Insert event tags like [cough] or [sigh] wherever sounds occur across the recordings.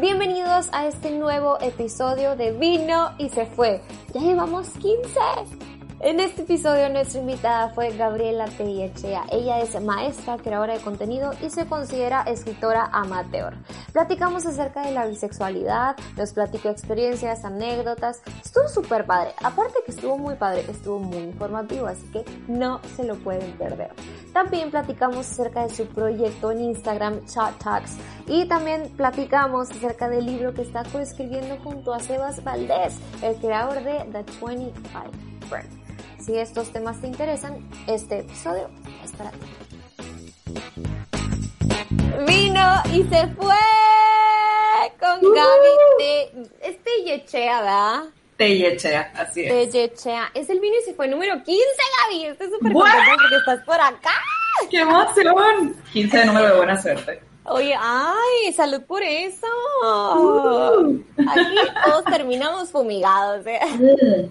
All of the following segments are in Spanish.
Bienvenidos a este nuevo episodio de Vino y se fue. Ya llevamos 15. En este episodio nuestra invitada fue Gabriela Tellechea. Ella es maestra, creadora de contenido y se considera escritora amateur. Platicamos acerca de la bisexualidad, nos platicó experiencias, anécdotas. Estuvo súper padre. Aparte que estuvo muy padre, estuvo muy informativo, así que no se lo pueden perder. También platicamos acerca de su proyecto en Instagram, Chat Talks. Y también platicamos acerca del libro que está coescribiendo junto a Sebas Valdés, el creador de The 25 Friends si estos temas te interesan, este episodio es para ti. Vino y se fue con uh Gaby Es Tellechea, ¿verdad? Tellechea, así es. Tellechea. Es el vino y se fue número 15, Gaby. Estoy súper contenta porque estás por acá. ¡Qué emoción! 15 de número de buena suerte. Oye, ay, salud por eso. Uh. Aquí todos terminamos fumigados. ¿eh?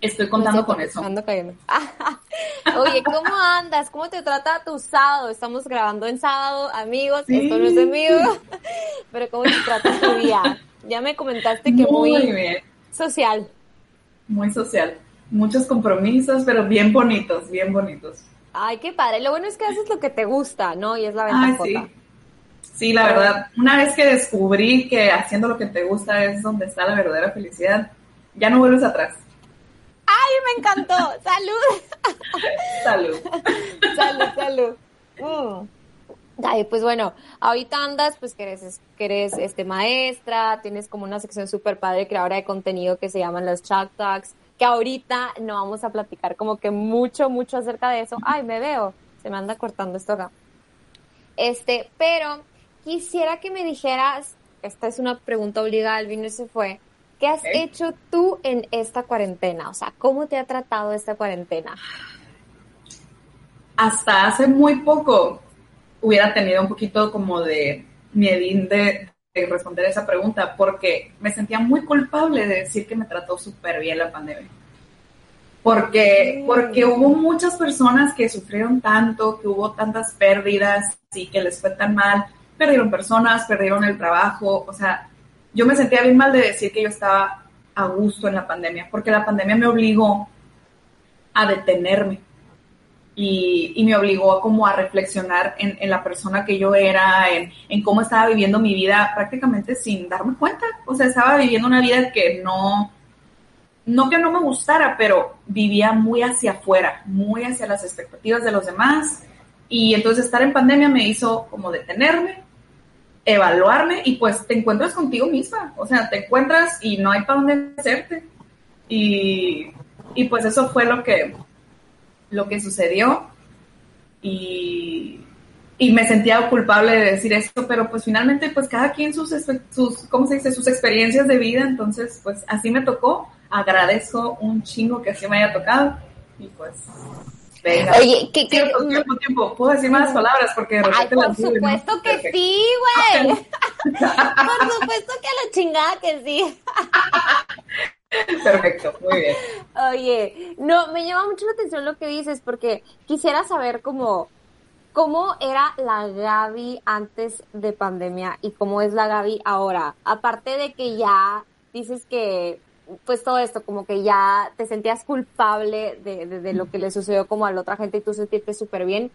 Estoy contando con eso. Ando cayendo. [laughs] Oye, ¿cómo andas? ¿Cómo te trata tu sábado? Estamos grabando en sábado, amigos. Esto no es en vivo. [laughs] Pero ¿cómo te trata tu día? Ya me comentaste que muy, muy social. Muy social. Muchos compromisos, pero bien bonitos, bien bonitos. Ay, qué padre. Lo bueno es que haces lo que te gusta, ¿no? Y es la ventaja. Sí. sí, la verdad. Una vez que descubrí que haciendo lo que te gusta es donde está la verdadera felicidad, ya no vuelves atrás. ¡Ay, me encantó! ¡Salud! Salud. salud, salud. Mm. Ay, pues bueno, ahorita andas, pues que eres, que eres este, maestra, tienes como una sección súper padre creadora de contenido que se llaman los Chat Talks, que ahorita no vamos a platicar como que mucho, mucho acerca de eso. Ay, me veo, se me anda cortando esto acá. Este, pero quisiera que me dijeras, esta es una pregunta obligada, el vino se fue, ¿Qué has hecho tú en esta cuarentena? O sea, ¿cómo te ha tratado esta cuarentena? Hasta hace muy poco hubiera tenido un poquito como de miedín de, de responder esa pregunta porque me sentía muy culpable de decir que me trató súper bien la pandemia. Porque, porque hubo muchas personas que sufrieron tanto, que hubo tantas pérdidas y que les fue tan mal. Perdieron personas, perdieron el trabajo, o sea, yo me sentía bien mal de decir que yo estaba a gusto en la pandemia, porque la pandemia me obligó a detenerme y, me obligó como a reflexionar en, la persona que yo era, en, en, cómo estaba viviendo mi vida prácticamente sin darme cuenta. O sea, estaba viviendo una vida que no, no que no me gustara, pero vivía muy hacia afuera, muy hacia las expectativas de los demás. Y entonces estar en pandemia me hizo como detenerme, evaluarme y pues te encuentras contigo misma, o sea, te encuentras y no hay para dónde hacerte. Y, y pues eso fue lo que, lo que sucedió. Y, y, me sentía culpable de decir esto, pero pues finalmente pues cada quien sus, sus, ¿cómo se dice? Sus experiencias de vida, entonces pues así me tocó, agradezco un chingo que así me haya tocado. Y pues Venga. Oye, ¿qué, qué? Tiempo, tiempo, Puedo decir más palabras porque de repente Ay, por supuesto que sí, güey. [laughs] por supuesto que a la chingada que sí. [laughs] Perfecto, muy bien. Oye, no, me llama mucho la atención lo que dices porque quisiera saber cómo, cómo era la Gaby antes de pandemia y cómo es la Gaby ahora. Aparte de que ya dices que pues todo esto, como que ya te sentías culpable de, de, lo que le sucedió como a la otra gente y tú sentirte súper bien.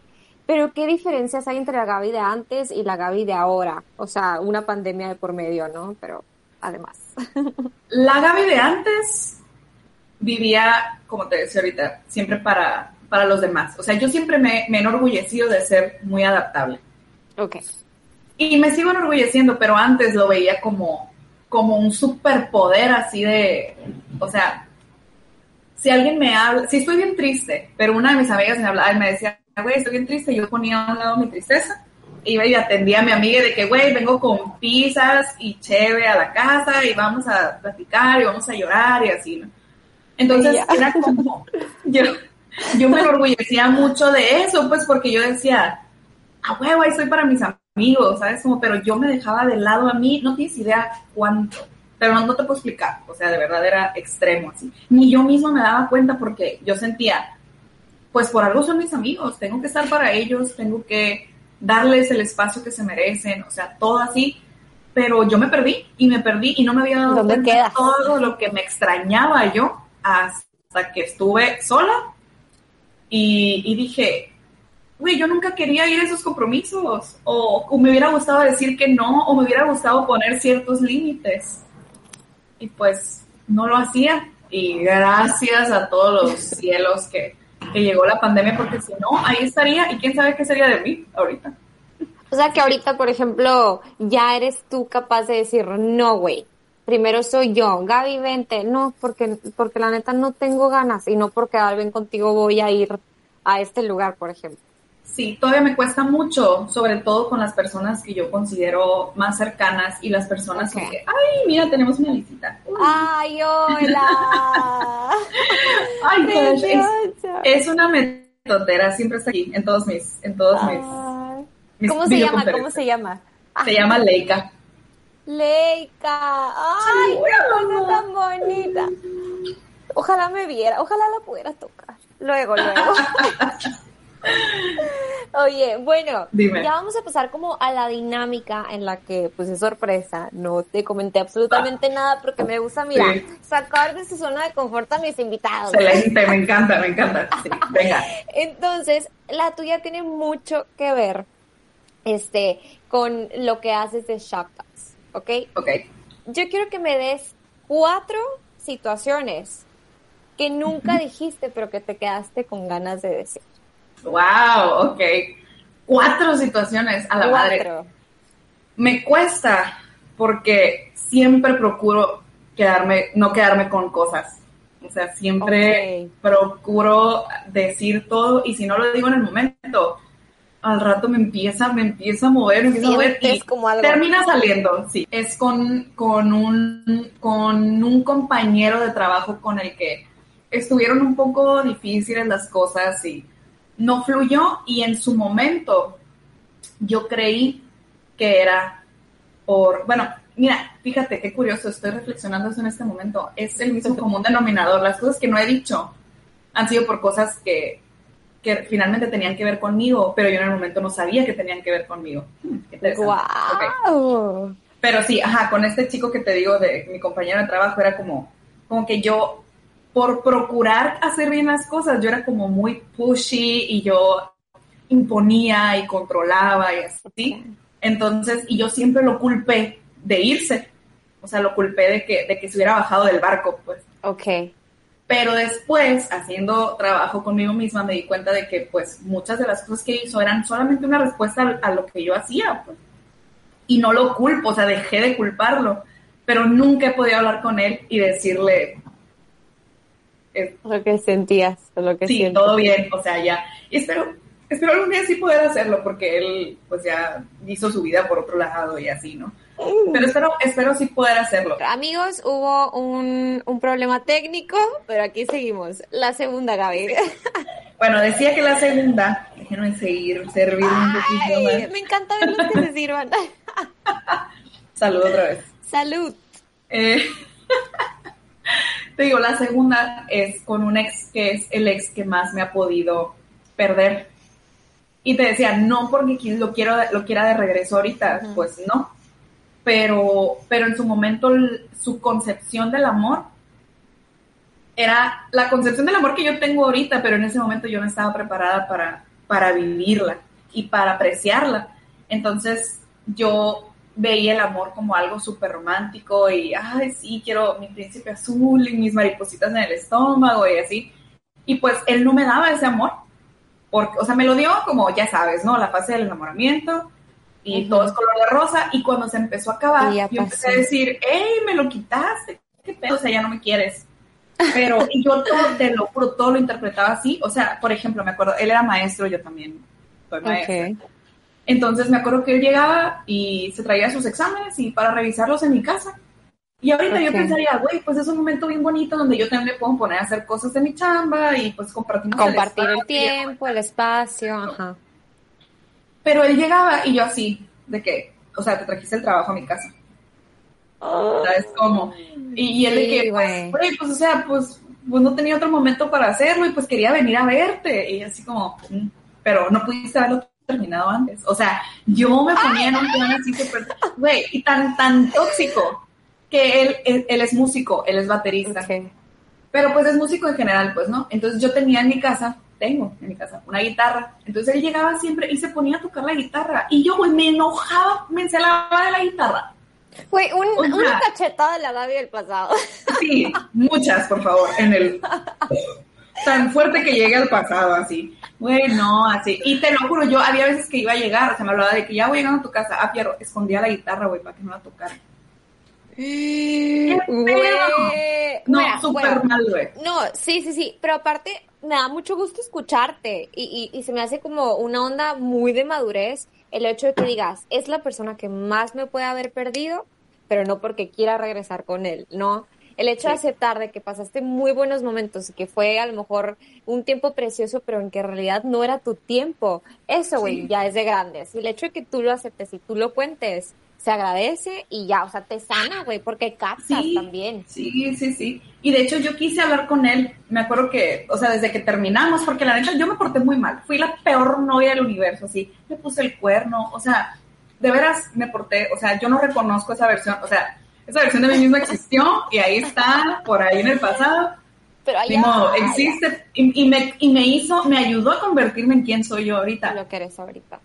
Pero ¿qué diferencias hay entre la Gaby de antes y la Gaby de ahora? O sea, una pandemia de por medio, ¿no? Pero además. [laughs] La Gaby de antes vivía, como te decía ahorita, siempre para, para los demás. O sea, yo siempre me, me he enorgullecido de ser muy adaptable. Ok. Y me sigo enorgulleciendo, pero antes lo veía como, como un superpoder así de, o sea, si alguien me habla, si estoy bien triste, pero una de mis amigas me hablaba y me decía, güey, estoy bien triste, yo ponía a un lado mi tristeza, iba y atendía a mi amiga de que, güey, vengo con pizzas y cheve a la casa y vamos a platicar y vamos a llorar y así, ¿no? Entonces era como, yo, yo me enorgullecía mucho de eso, pues porque yo decía, ah, huevo, ahí estoy para mis amigos ¿sabes? Como, pero yo me dejaba de lado a mí, no tienes idea cuánto, pero no, te puedo explicar, o sea, de verdad era extremo así. Ni yo mismo me daba cuenta porque yo sentía, pues por algo son mis amigos, tengo que estar para ellos, tengo que darles el espacio que se merecen, o sea, todo así. pero yo me perdí y me perdí y no me había dado ¿Dónde cuenta quedas? todo lo que me extrañaba yo hasta que estuve sola y, y dije, güey, yo nunca quería ir a esos compromisos. O, o me hubiera gustado decir que no o me hubiera gustado poner ciertos límites. Y pues no lo hacía. Y gracias a todos los [laughs] cielos que, que llegó la pandemia porque si no, ahí estaría. Y quién sabe qué sería de mí ahorita. O sea que ahorita, por ejemplo, ya eres tú capaz de decir, no, güey, primero soy yo, Gaby, vente, no, porque, porque la neta no tengo ganas y no porque bien contigo voy a ir a este lugar, por ejemplo. Sí, todavía me cuesta mucho, sobre todo con las personas que yo considero más cercanas y las personas que, ay, mira, tenemos una visita. Uy, ¡Ay, hola! [laughs] ay, gosh, es, es una metotera, siempre está aquí, en todos mis, en todos mis, ¿Cómo se llama? ¿Cómo se llama? Se llama Leica. Leica. ¡Ay, qué cosa tan bonita! Ojalá me viera, ojalá la pudiera tocar. Luego, luego. [laughs] [laughs] Oye, bueno, Dime. ya vamos a pasar como a la dinámica en la que, pues es sorpresa, no te comenté absolutamente nada porque me gusta, mira, Sí. sacar de su zona de confort a mis invitados. Excelente, me [laughs] encanta, me encanta. Sí, venga. Entonces, la tuya tiene mucho que ver este, con lo que haces de Shop Talks, ¿ok? Ok. Yo quiero que me des cuatro situaciones que nunca dijiste, pero que te quedaste con ganas de decir. Wow, ok. Cuatro situaciones a la madre. Me cuesta porque siempre procuro quedarme, no quedarme con cosas. O sea, siempre procuro decir todo y si no lo digo en el momento, al rato me empieza, me empieza a mover, me empieza a mover y como algo. termina saliendo. Sí, es con, con un con un compañero de trabajo con el que estuvieron un poco difíciles las cosas y no fluyó y en su momento yo creí que era por, bueno, mira, fíjate qué curioso, estoy reflexionando eso en este momento, es el mismo común denominador, las cosas que no he dicho han sido por cosas que, que finalmente tenían que ver conmigo, pero yo en el momento no sabía que tenían que ver conmigo. ¡Guau! Pero sí, ajá, con este chico que te digo de mi compañero de trabajo era como, como que yo, por procurar hacer bien las cosas, yo era como muy pushy y yo imponía y controlaba y así. Entonces, y yo siempre lo culpé de irse. O sea, lo culpé de que, de que se hubiera bajado del barco, pues. Ok. Pero después, haciendo trabajo conmigo misma, me di cuenta de que, pues, muchas de las cosas que hizo eran solamente una respuesta a, lo que yo hacía, pues. Y no lo culpo, o sea, dejé de culparlo. Pero nunca he podido hablar con él y decirle, eh, Lo que sentías, lo que sí, sientes. todo bien, o sea, ya. Y espero, espero algún día sí poder hacerlo, porque él, pues, ya hizo su vida por otro lado y así, ¿no? Pero espero, espero sí poder hacerlo. Amigos, hubo un, un problema técnico, pero aquí seguimos. La segunda, Gaby. Bueno, decía que la segunda, déjenme seguir, servir un poquito más. me encanta ver los que se sirvan. [laughs] Salud otra vez. Salud. Eh, te digo, la segunda es con un ex que es el ex que más me ha podido perder. Y te decía, no porque lo, quiero, lo quiera de regreso ahorita, pues no. Pero, pero en su momento su concepción del amor era la concepción del amor que yo tengo ahorita, pero en ese momento yo no estaba preparada para, para vivirla y para apreciarla. Entonces yo veía el amor como algo súper romántico y, ay, sí, quiero mi príncipe azul y mis maripositas en el estómago y así. Y pues él no me daba ese amor, porque, o sea, me lo dio como, ya sabes, ¿no? La fase del enamoramiento y Ujú. todo es color de rosa y cuando se empezó a acabar, yo empecé a decir, hey, me lo quitaste, qué pedo, o sea, ya no me quieres. Pero, y yo todo, te lo juro, todo lo interpretaba así. O sea, por ejemplo, me acuerdo, él era maestro, yo también soy maestra. Ok. Entonces me acuerdo que él llegaba y se traía sus exámenes y para revisarlos en mi casa. Y ahorita yo pensaría, güey, pues es un momento bien bonito donde yo también me puedo poner a hacer cosas de mi chamba y pues compartimos Compartir el espacio. tiempo, el espacio, ajá. Pero él llegaba y yo así, de que, o sea, te trajiste el trabajo a mi casa. ¿Sabes cómo? Y, y él de Sí, que, güey. pues, güey, pues, o sea, pues, pues no tenía otro momento para hacerlo y pues quería venir a verte. Y así como, mm, pero no pudiste haberlo terminado antes. O sea, yo me ponía en un plan así súper, güey, y tan, tan tóxico que él, él, es músico, él es baterista. Pero pues es músico en general, pues, ¿no? Entonces yo tenía en mi casa, tengo en mi casa, una guitarra. Entonces él llegaba siempre y se ponía a tocar la guitarra. Y yo, güey, me enojaba, me encelaba de la guitarra. Güey, un, una cachetada de la Gaby del pasado. Sí, muchas, por favor, en el... Tan fuerte que llegue al pasado, así. Güey, no, así. Y te lo juro, yo había veces que iba a llegar, o sea, me hablaba de que ya voy llegando a tu casa. Ah, Pierro, escondía la guitarra, güey, para que no la tocara. No, súper mal, güey. No, sí, sí, sí, pero aparte me da mucho gusto escucharte y, y, y, se me hace como una onda muy de madurez el hecho de que digas, es la persona que más me puede haber perdido, pero no porque quiera regresar con él, ¿no? El hecho de aceptar de que pasaste muy buenos momentos y que fue a lo mejor un tiempo precioso, pero en que en realidad no era tu tiempo, eso, güey, ya es de grandes. Y el hecho de que tú lo aceptes y tú lo cuentes, se agradece y ya, o sea, te sana, güey, porque captas también. Sí, sí, sí. Y de hecho yo quise hablar con él, me acuerdo que, o sea, desde que terminamos, porque la neta yo me porté muy mal, fui la peor novia del universo, así, me puse el cuerno, o sea, de veras me porté, o sea, yo no reconozco esa versión, o sea, esa versión de mí misma existió y ahí está, por ahí en el pasado. Pero ahí existe y, me, y me hizo, me ayudó a convertirme en quien soy yo ahorita. Lo que eres ahorita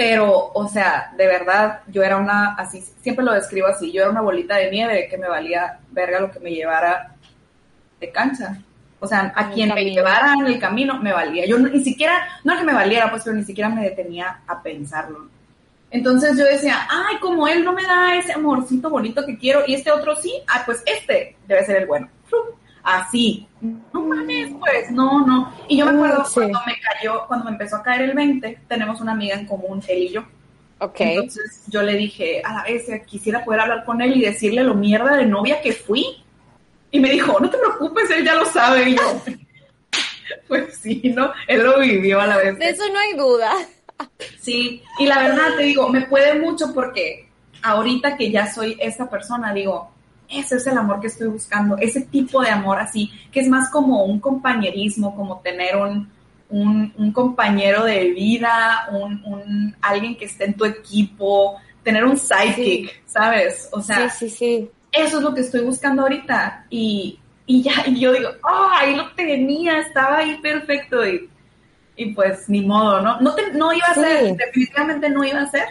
pero, o sea, de verdad, yo era una, así, siempre lo describo así, yo era una bolita de nieve que me valía verga lo que me llevara de cancha. O sea, a quien me llevara en el camino me valía. Yo ni siquiera, no que me valiera, pues, pero ni siquiera me detenía a pensarlo. Entonces yo decía, ay, como él no me da ese amorcito bonito que quiero y este otro sí, ah, pues este debe ser el bueno así. No mames, pues, no, no. Y yo me acuerdo cuando me cayó, cuando me empezó a caer el 20, tenemos una amiga en común, él y yo. Ok. Entonces yo le dije, a la vez, quisiera poder hablar con él y decirle lo mierda de novia que fui. Y me dijo, no te preocupes, él ya lo sabe. Y yo, [laughs] pues sí, ¿no? Él lo vivió a la vez. De eso no hay duda. Sí, y la verdad te digo, me puede mucho porque ahorita que ya soy esa persona, digo, ese es el amor que estoy buscando, ese tipo de amor así, que es más como un compañerismo, como tener un, un, compañero de vida, un, un, alguien que esté en tu equipo, tener un sidekick, ¿sabes? O sea, sí, sí, sí. eso es lo que estoy buscando ahorita y, y ya, y yo digo, oh, ahí lo tenía, estaba ahí perfecto y, y pues ni modo, ¿no? No, te, no iba a ser, definitivamente no iba a ser,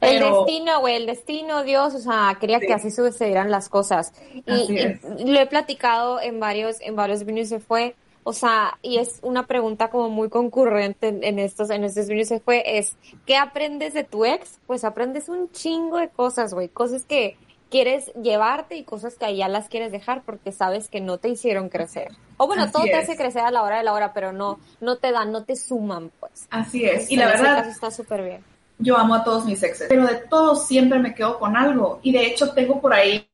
el destino, güey, el destino, Dios, o sea, quería que así sucedieran las cosas. Y, lo he platicado en varios, en varios videos se fue, o sea, y es una pregunta como muy concurrente en, estos, en estos videos se fue, es, ¿qué aprendes de tu ex? Pues aprendes un chingo de cosas, güey, cosas que quieres llevarte y cosas que ya las quieres dejar porque sabes que no te hicieron crecer. O bueno, todo te hace crecer a la hora de la hora, pero no, no te dan, no te suman, pues. Así es. y la verdad. está súper bien yo amo a todos mis exes, pero de todos siempre me quedo con algo. Y de hecho tengo por ahí,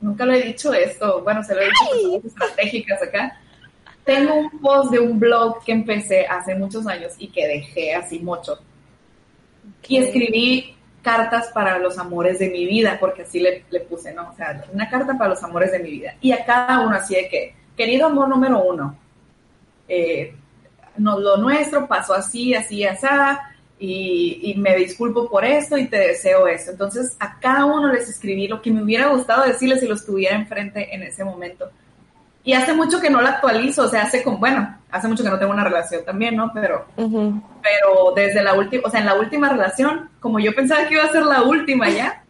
nunca lo he dicho esto, bueno, se lo he dicho a estratégicas acá. Tengo un post de un blog que empecé hace muchos años y que dejé así mucho. Y escribí cartas para los amores de mi vida, porque así le, le, puse, ¿no? O sea, una carta para los amores de mi vida. Y a cada uno así de que, querido amor número uno, eh, no, lo nuestro pasó así, así, así, y, me disculpo por esto y te deseo esto. Entonces, a cada uno les escribí lo que me hubiera gustado decirles si los tuviera enfrente en ese momento. Y hace mucho que no la actualizo, o sea, hace con, bueno, hace mucho que no tengo una relación también, ¿no? Pero, pero desde la última, o sea, en la última relación, como yo pensaba que iba a ser la última ya,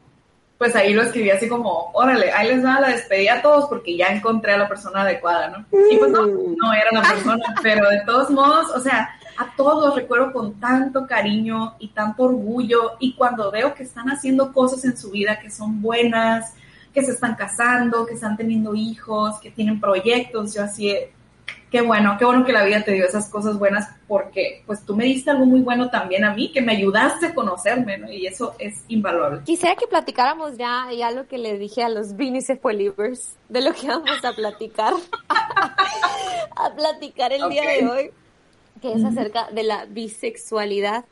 pues ahí lo escribí así como, órale, ahí les va la despedida a todos porque ya encontré a la persona adecuada, ¿no? Y pues no, no era la persona, [laughs] pero de todos modos, o sea, a todos recuerdo con tanto cariño y tanto orgullo y cuando veo que están haciendo cosas en su vida que son buenas, que se están casando, que están teniendo hijos, que tienen proyectos, yo así, qué bueno, qué bueno que la vida te dio esas cosas buenas porque pues tú me diste algo muy bueno también a mí, que me ayudaste a conocerme, ¿no? Y eso es invaluable. Quisiera que platicáramos ya, ya lo que le dije a los Vinny Believers, de lo que vamos a platicar, [laughs] a platicar el día de hoy que es acerca de la bisexualidad.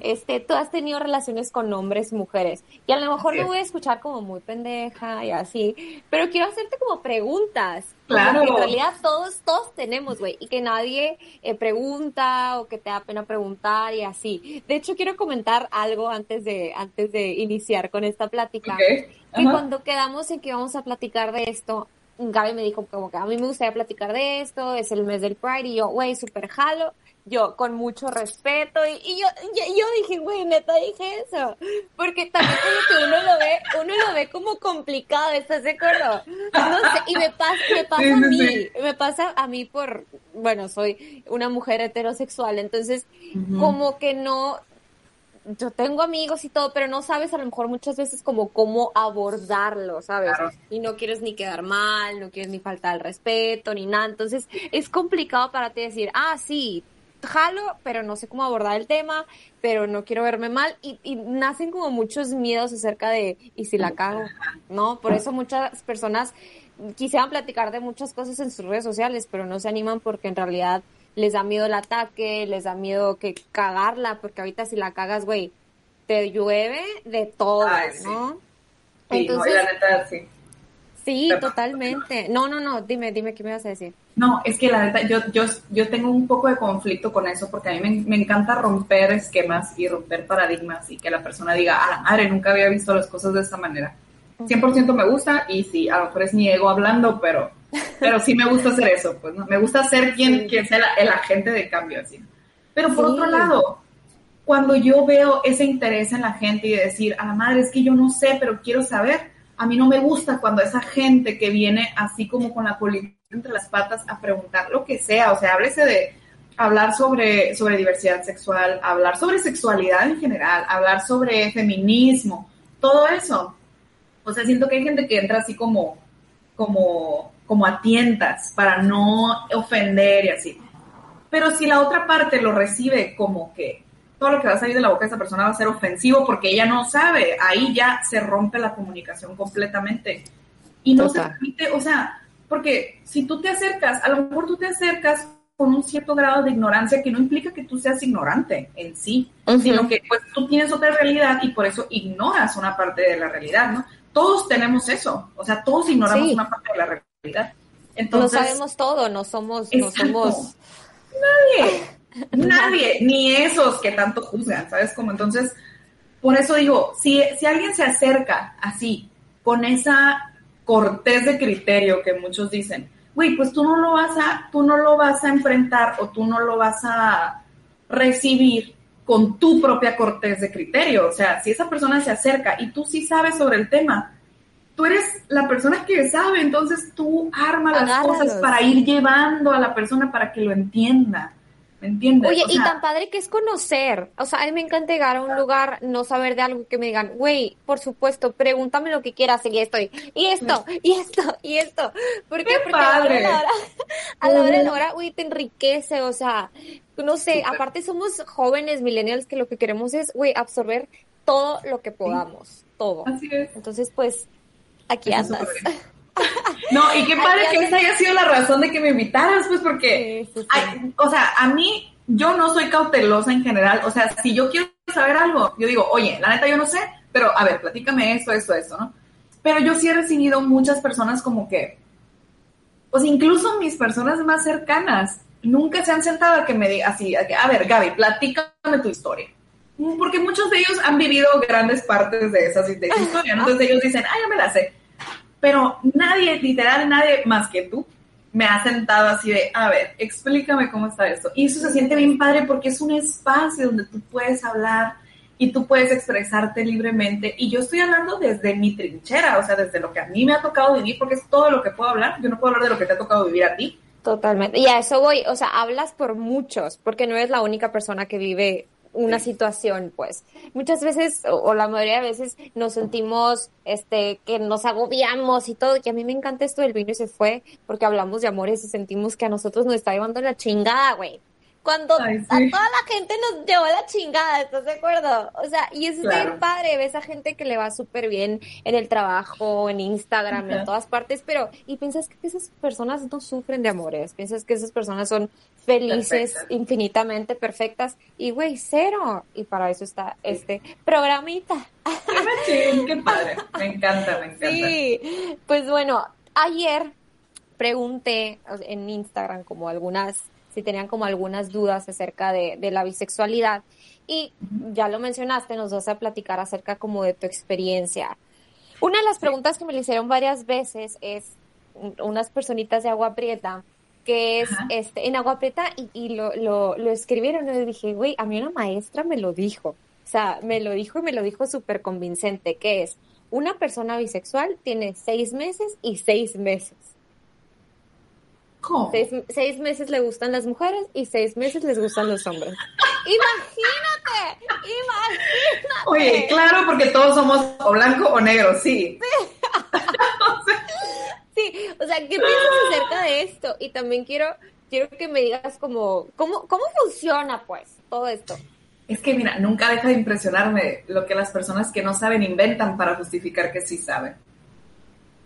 Este, tú has tenido relaciones con hombres, mujeres, y a lo mejor me voy a escuchar como muy pendeja y así, pero quiero hacerte como preguntas. Claro. en realidad todos, todos tenemos, güey, y que nadie eh, pregunta o que te da pena preguntar y así. De hecho, quiero comentar algo antes de, antes de iniciar con esta plática. Okay. Que cuando quedamos en que íbamos a platicar de esto, Gaby me dijo como que a mí me gustaría platicar de esto, es el mes del Pride, y yo, güey, súper jalo yo con mucho respeto y, yo, yo, dije, güey, neta dije eso, porque también como que uno lo ve, uno lo ve como complicado, ¿estás de acuerdo? No sé, y me pasa, me pasa a mí, me pasa a mí por, bueno, soy una mujer heterosexual, entonces como que no, yo tengo amigos y todo, pero no sabes a lo mejor muchas veces como cómo abordarlo, ¿sabes? Y no quieres ni quedar mal, no quieres ni faltar al respeto, ni nada. Entonces es complicado para ti decir, ah, sí, jalo, pero no sé cómo abordar el tema, pero no quiero verme mal y, nacen como muchos miedos acerca de, ¿y si la cago? ¿No? Por eso muchas personas quisieran platicar de muchas cosas en sus redes sociales, pero no se animan porque en realidad les da miedo el ataque, les da miedo que cagarla, porque ahorita si la cagas, güey, te llueve de todo, ¿no? Entonces, la neta, sí. Sí, totalmente. No, no, no, dime, dime qué me vas a decir. No, es que la verdad, yo, yo, yo tengo un poco de conflicto con eso porque a mí me, me, encanta romper esquemas y romper paradigmas y que la persona diga, a la madre, nunca había visto las cosas de esta manera. 100% me gusta y sí, a lo mejor es mi ego hablando, pero, pero sí me gusta hacer eso, pues, ¿no? Me gusta ser quien, quien sea el agente de cambio, así. Pero por otro lado, cuando yo veo ese interés en la gente y decir, a la madre, es que yo no sé, pero quiero saber, a mí no me gusta cuando esa gente que viene así como con la política entre las patas a preguntar lo que sea, o sea, háblese de hablar sobre, sobre diversidad sexual, hablar sobre sexualidad en general, hablar sobre feminismo, todo eso. O sea, siento que hay gente que entra así como, como, como a tientas para no ofender y así. Pero si la otra parte lo recibe como que todo lo que va a salir de la boca de esa persona va a ser ofensivo porque ella no sabe, ahí ya se rompe la comunicación completamente. Y no se permite, o sea, porque si tú te acercas, a lo mejor tú te acercas con un cierto grado de ignorancia que no implica que tú seas ignorante en sí, sino que pues tú tienes otra realidad y por eso ignoras una parte de la realidad, ¿no? Todos tenemos eso, o sea, todos ignoramos una parte de la realidad. Entonces, no sabemos todo, no somos, no somos... Nadie. Nadie, ni esos que tanto juzgan, ¿sabes? Como entonces, por eso digo, si, si alguien se acerca así, con esa cortés de criterio que muchos dicen, güey, pues tú no lo vas a, tú no lo vas a enfrentar o tú no lo vas a recibir con tu propia cortés de criterio. O sea, si esa persona se acerca y tú sí sabes sobre el tema, tú eres la persona que sabe, entonces tú arma las cosas para ir llevando a la persona para que lo entienda. ¿Me entiendes? Oye, y tan padre que es conocer. O sea, a mí me encanta llegar a un lugar, no saber de algo que me digan, güey, por supuesto, pregúntame lo que quieras y estoy, y esto, y esto, y esto. ¿Por qué? Porque a la hora de la hora, a la hora de la hora, güey, te enriquece, o sea, no sé, aparte somos jóvenes millennials que lo que queremos es, güey, absorber todo lo que podamos, todo. Así es. Entonces, pues, aquí andas. No, y qué padre que esa haya sido la razón de que me invitaras, pues porque, o sea, a mí, yo no soy cautelosa en general, o sea, si yo quiero saber algo, yo digo, oye, la neta yo no sé, pero a ver, platícame esto, esto, esto, ¿no? Pero yo sí he recibido muchas personas como que, pues incluso mis personas más cercanas, nunca se han sentado a que me digan así, a, que, a ver, Gaby, platícame tu historia. Porque muchos de ellos han vivido grandes partes de esa, de esa historia, ¿no? Entonces ellos dicen, ah, ya me la sé pero nadie, literal nadie más que tú, me ha sentado así de, a ver, explícame cómo está esto. Y eso se siente bien padre porque es un espacio donde tú puedes hablar y tú puedes expresarte libremente. Y yo estoy hablando desde mi trinchera, o sea, desde lo que a mí me ha tocado vivir, porque es todo lo que puedo hablar. Yo no puedo hablar de lo que te ha tocado vivir a ti. Totalmente. Y a eso voy, o sea, hablas por muchos, porque no eres la única persona que vive una situación, pues. Muchas veces, o, la mayoría de veces, nos sentimos, este, que nos agobiamos y todo, y a mí me encanta esto del vino y se fue, porque hablamos de amores y sentimos que a nosotros nos está llevando la chingada, güey. cuando a toda la gente nos llevó la chingada, ¿estás de acuerdo? O sea, y es claro. padre, ves a gente que le va súper bien en el trabajo, en Instagram, en todas partes, pero, y piensas que esas personas no sufren de amores, piensas que esas personas son felices, infinitamente perfectas, y güey, cero. Y para eso está este programita. Qué, qué padre, me encanta, me encanta. Sí, pues bueno, ayer pregunté en Instagram como algunas si tenían como algunas dudas acerca de, la bisexualidad. Y ya lo mencionaste, nos vas a platicar acerca como de tu experiencia. Una de las preguntas que me le hicieron varias veces es unas personitas de Agua Prieta, que es este en Agua Prieta y, lo, lo, lo, escribieron y dije, güey, a mí una maestra me lo dijo. O sea, me lo dijo y me lo dijo súper convincente, que es una persona bisexual tiene seis meses y seis meses. ¿Cómo? Seis, meses le gustan las mujeres y seis meses les gustan los hombres. Imagínate, imagínate. Oye, claro, porque todos somos o blanco o negro, sí. Sí, [laughs] o sea, ¿qué piensas acerca de esto? Y también quiero, quiero que me digas como, ¿cómo, cómo funciona pues todo esto? Es que mira, nunca deja de impresionarme lo que las personas que no saben inventan para justificar que sí saben.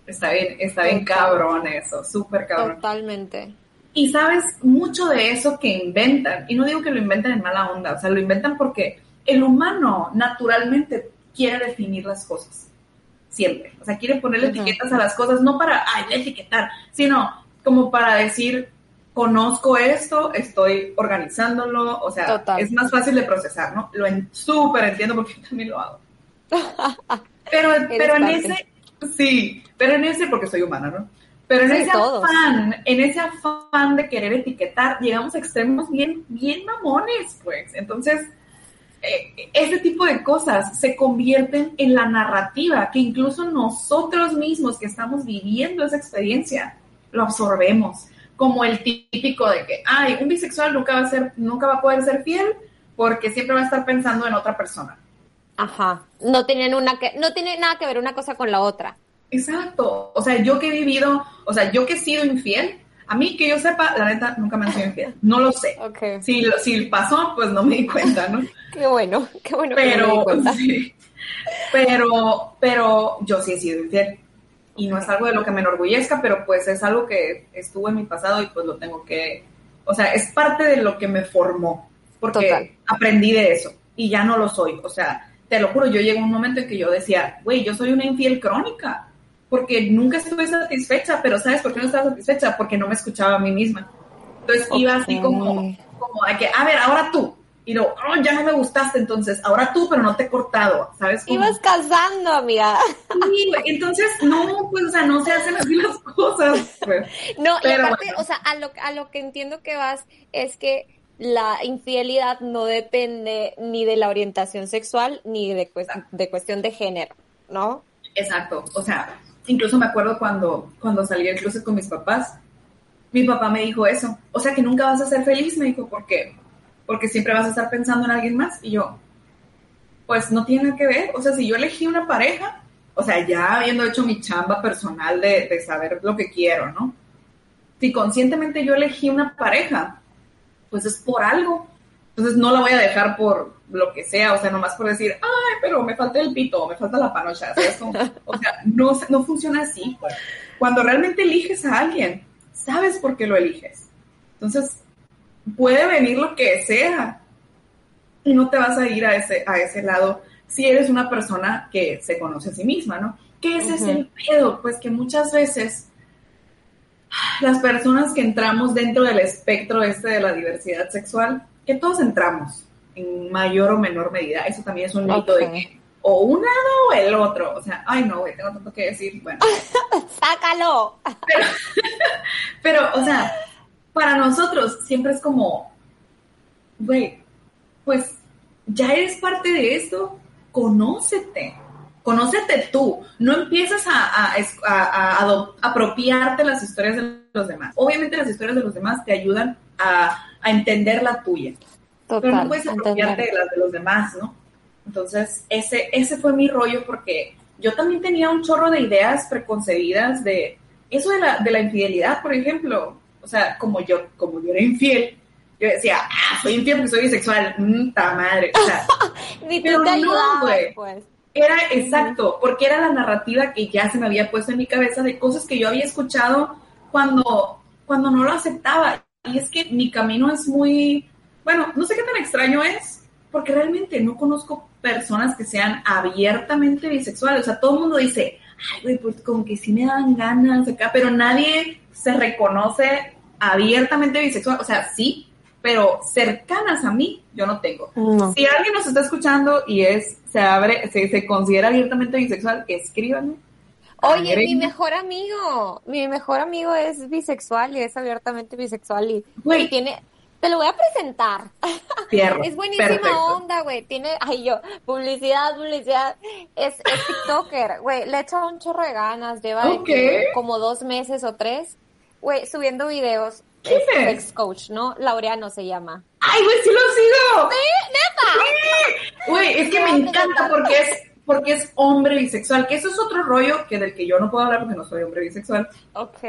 Está bien, está bien cabrón eso, súper cabrón. Totalmente. Y sabes mucho de eso que inventan, y no digo que lo inventen en mala onda, o sea, lo inventan porque el humano naturalmente quiere definir las cosas, siempre. O sea, quiere ponerle etiquetas a las cosas, no para, ay, etiquetar, sino como para decir, conozco esto, estoy organizándolo, o sea, es más fácil de procesar, ¿no? Lo súper entiendo porque yo también lo hago. [laughs] Pero, pero en ese Sí, pero en ese, porque soy humana, ¿no? Pero en ese afán, en ese afán de querer etiquetar, llegamos a extremos bien, bien mamones, pues. Entonces, eh, ese tipo de cosas se convierten en la narrativa que incluso nosotros mismos que estamos viviendo esa experiencia lo absorbemos como el típico de que, ay, un bisexual nunca va a ser, nunca va a poder ser fiel porque siempre va a estar pensando en otra persona. Ajá. No tienen una que, no tiene nada que ver una cosa con la otra. Exacto. O sea, yo que he vivido, o sea, yo que he sido infiel, a mí que yo sepa, la neta, nunca me han sido infiel. No lo sé. Okay. Si, si pasó, pues no me di cuenta, ¿no? [laughs] qué bueno, qué bueno pero, que me di cuenta. [laughs] Pero, pero yo sí he sido infiel. Y no es algo de lo que me enorgullezca, pero pues es algo que estuvo en mi pasado y pues lo tengo que, o sea, es parte de lo que me formó, porque aprendí de eso y ya no lo soy. O sea, te lo juro, yo llegué a un momento en que yo decía, güey, yo soy una infiel crónica, porque nunca estuve satisfecha, pero ¿sabes por qué no estaba satisfecha? Porque no me escuchaba a mí misma. Entonces iba así como, como a que, a ver, ahora tú. Y luego, oh, ya no me gustaste, entonces, ahora tú, pero no te he cortado, ¿sabes? Ibas casando, amiga. Sí, entonces, no, pues, o sea, no se hacen así las cosas. Pues. No, y aparte, o sea, a lo, a lo que entiendo que vas es que la infidelidad no depende ni de la orientación sexual ni de, de cuestión de género, ¿no? Exacto. O sea, incluso me acuerdo cuando, cuando salí del closet con mis papás, mi papá me dijo eso. O sea, que nunca vas a ser feliz, me dijo, ¿por qué? Porque siempre vas a estar pensando en alguien más. Y yo, pues no tiene nada que ver. O sea, si yo elegí una pareja, o sea, ya habiendo hecho mi chamba personal de, de saber lo que quiero, ¿no? Si conscientemente yo elegí una pareja, pues es por algo. Entonces no la voy a dejar por lo que sea, o sea, nomás por decir, ay, pero me falta el pito, me falta la panocha, O sea, no, no funciona así. Pues. Cuando realmente eliges a alguien, sabes por qué lo eliges. Entonces, puede venir lo que sea y no te vas a ir a ese, a ese lado si eres una persona que se conoce a sí misma, ¿no? Ese es el pedo, pues que muchas veces las personas que entramos dentro del espectro este de la diversidad sexual, que todos entramos en mayor o menor medida. Eso también es un mito de que o un lado o el otro. O sea, ay no, güey, tengo tanto que decir. Bueno. [laughs] Sácalo. [laughs] Pero, o sea, para nosotros siempre es como, güey, pues ya eres parte de esto, conócete conócete tú, no empiezas a, a, apropiarte las historias de los demás. Obviamente las historias de los demás te ayudan a, entender la tuya, pero no puedes apropiarte de las de los demás, ¿no? Entonces, ese, ese fue mi rollo porque yo también tenía un chorro de ideas preconcebidas de eso de la, de la infidelidad, por ejemplo. O sea, como yo, como yo era infiel, yo decía, ah, soy infiel porque soy bisexual, ¡ta madre! O sea, [laughs] Ni pero te no, güey. pues. Era exacto, porque era la narrativa que ya se me había puesto en mi cabeza de cosas que yo había escuchado cuando, cuando no lo aceptaba. Y es que mi camino es muy, bueno, no sé qué tan extraño es, porque realmente no conozco personas que sean abiertamente bisexuales. O sea, todo el mundo dice, ay, güey, pues como que sí me dan ganas acá, pero nadie se reconoce abiertamente bisexual. O sea, sí, pero cercanas a mí yo no tengo. No. Si alguien nos está escuchando y es, se abre, se, se considera abiertamente bisexual, escríbanme. Oye, mi mejor amigo, mi mejor amigo es bisexual y es abiertamente bisexual y, Güey. y tiene, te lo voy a presentar. [laughs] Fierro. Es buenísima Perfecto. onda, güey. Tiene, ay yo, publicidad, publicidad. Es, es TikToker, güey. Le echa un chorro de ganas. Lleva de como dos meses o tres, güey, subiendo videos. ¿Quién Es es? Sex coach, ¿no? Laureano se llama. ¡Ay, güey, sí lo sigo! ¡Sí, neta! Güey, es que me encanta porque es, porque es hombre bisexual, que eso es otro rollo que del que yo no puedo hablar porque no soy hombre bisexual. Ok.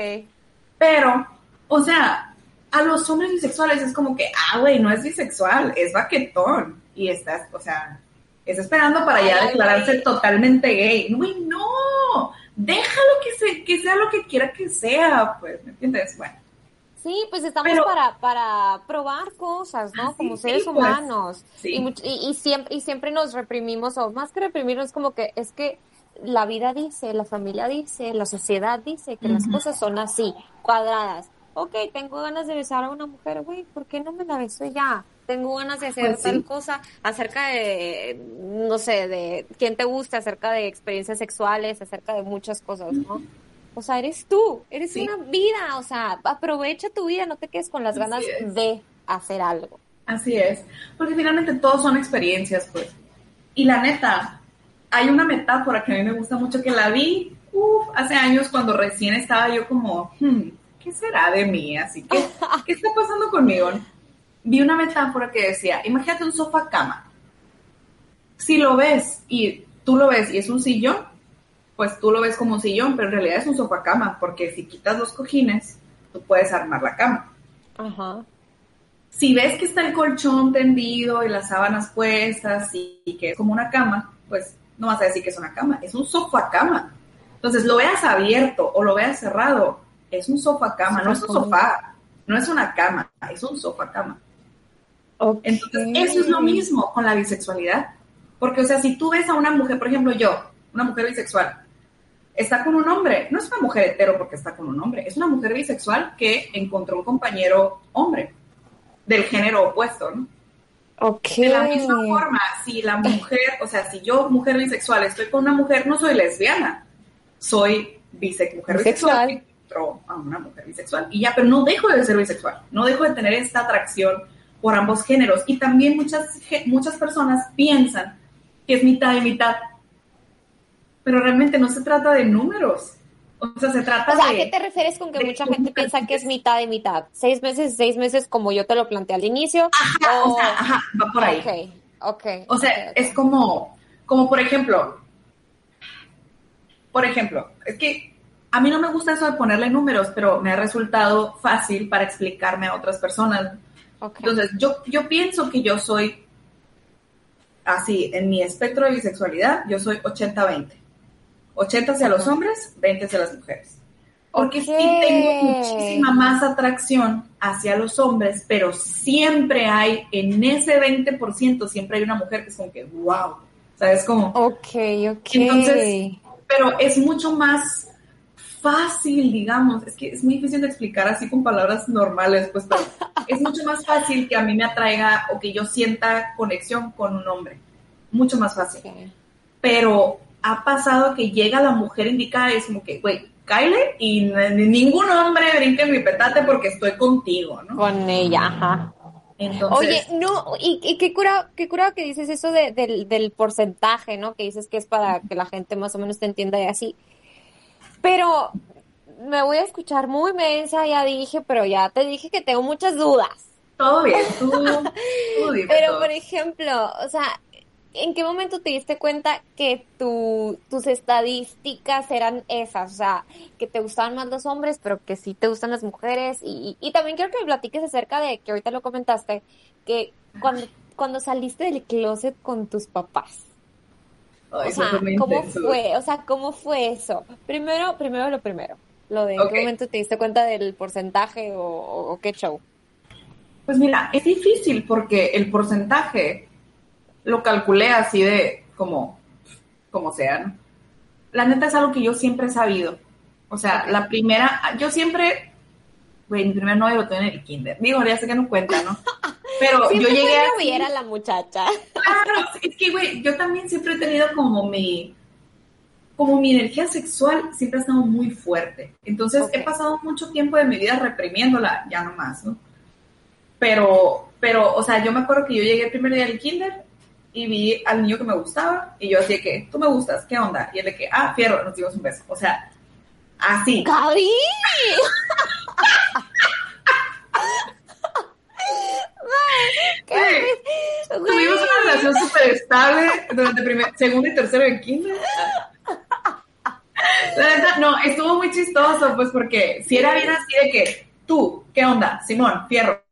Pero, o sea, a los hombres bisexuales es como que, ah, güey, no es bisexual, es baquetón. Y estás, o sea, está esperando para ya declararse totalmente gay. Güey, no. Déjalo que, se, que sea lo que quiera que sea, pues, ¿me entiendes? Bueno. Sí, pues estamos Pero- para, para probar cosas, ¿no? Ah, Como seres sí, pues. humanos. Sí. Y, y, y siempre, y siempre nos reprimimos, o más que reprimirnos, como que es que la vida dice, la familia dice, la sociedad dice que las cosas son así, cuadradas. Ok, tengo ganas de besar a una mujer, güey, ¿por qué no me la beso ya? Tengo ganas de hacer Pues tal cosa acerca de, no sé, de quién te gusta, acerca de experiencias sexuales, acerca de muchas cosas, ¿no? O sea, eres tú, eres Sí. una vida, o sea, aprovecha tu vida, no te quedes con las Así ganas es. de hacer algo. Así es, porque finalmente todos son experiencias, pues. Y la neta, hay una metáfora que a mí me gusta mucho, que la vi uf, hace años cuando recién estaba yo como, hmm, ¿qué será de mí? Así que, [laughs] ¿qué está pasando conmigo? Vi una metáfora que decía, imagínate un sofá cama. Si lo ves y tú lo ves y es un sillón, pues tú lo ves como un sillón, pero en realidad es un sofá cama, porque si quitas los cojines, tú puedes armar la cama Ajá. si ves que está el colchón tendido y las sábanas puestas y, y que es como una cama, pues no vas a decir que es una cama, es un sofá cama. Entonces, lo veas abierto o lo veas cerrado, es un sofá cama, no es un sofá, no es una cama, es un sofá cama. Entonces, eso es lo mismo con la bisexualidad. Porque, o sea, si tú ves a una mujer, por ejemplo, yo, una mujer bisexual, está con un hombre, no es una mujer hetero porque está con un hombre, es una mujer bisexual que encontró un compañero hombre del género opuesto, ¿no? Ok. De la misma forma, si la [laughs] mujer, o sea, si yo, mujer bisexual, estoy con una mujer, no soy lesbiana, soy bise mujer bisexual, Bisexual. a una mujer bisexual. Y ya, pero no dejo de ser bisexual, no dejo de tener esta atracción por ambos géneros. Y también muchas, muchas personas piensan que es mitad y mitad, pero realmente no se trata de números. O sea, se trata O sea, ¿a de... qué te refieres con que de mucha gente piensa que es mitad y mitad? Seis meses, seis meses, como yo te lo planteé al inicio. Ajá, o sea, ajá, va por ahí. Ok, ok. O sea, es como, como por ejemplo, por ejemplo, es que a mí no me gusta eso de ponerle números, pero me ha resultado fácil para explicarme a otras personas. Entonces, yo, yo pienso que yo soy así, en mi espectro de bisexualidad, yo soy 80-20. 80 hacia los hombres, 20 hacia las mujeres. Porque sí Ok. tengo muchísima más atracción hacia los hombres, pero siempre hay, en ese 20%, siempre hay una mujer que es como que, wow, ¿sabes cómo? Ok, ok. Entonces, pero es mucho más fácil, digamos, es que es muy difícil de explicar así con palabras normales, pues, pero [laughs] es mucho más fácil que a mí me atraiga o que yo sienta conexión con un hombre, mucho más fácil. Pero ha pasado que llega la mujer indicada y es como que, güey, Kyle y ningún hombre brinque en mi petate porque estoy contigo, ¿no? Con ella, ajá. Entonces, Oye, no, y, y qué cura, qué cura que dices eso de- del, del porcentaje, ¿no? Que dices que es para que la gente más o menos te entienda y así. Pero me voy a escuchar muy mensa, ya dije, pero ya te dije que tengo muchas dudas. todo bien, tú, tú [laughs] dime Pero, todo. por ejemplo, o sea, ¿en qué momento te diste cuenta que tu, tus estadísticas eran esas? O sea, que te gustaban más los hombres, pero que sí te gustan las mujeres. Y, y también quiero que me platiques acerca de, que ahorita lo comentaste, que cuando, cuando saliste del closet con tus papás. o sea, ¿cómo fue? O sea, ¿cómo fue eso? Primero, primero lo primero. Lo de en qué momento te diste cuenta del porcentaje o, o qué show. Pues mira, es difícil porque el porcentaje lo calculé así de como, como sea, ¿no? La neta es algo que yo siempre he sabido. O sea, la primera, yo siempre, güey, mi primer novio lo tuve en el kinder. Digo, ya sé que no cuenta, ¿no? [laughs] Pero yo llegué a... era la muchacha. Claro, es que, güey, yo también siempre he tenido como mi, como mi energía sexual siempre ha estado muy fuerte. Entonces he pasado mucho tiempo de mi vida reprimiéndola, ya no más, ¿no? Pero, pero, o sea, yo me acuerdo que yo llegué el primer día del kinder y vi al niño que me gustaba y yo así que, tú me gustas, ¿qué onda? Y él de que, ah, fierro, nos dimos un beso. O sea, así. ¡Gaby! [laughs] Tuvimos una relación súper estable durante primer, segundo y tercero de kinder. La verdad, no, estuvo muy chistoso, pues porque si era bien así de que, tú, ¿qué onda? Simón, fierro,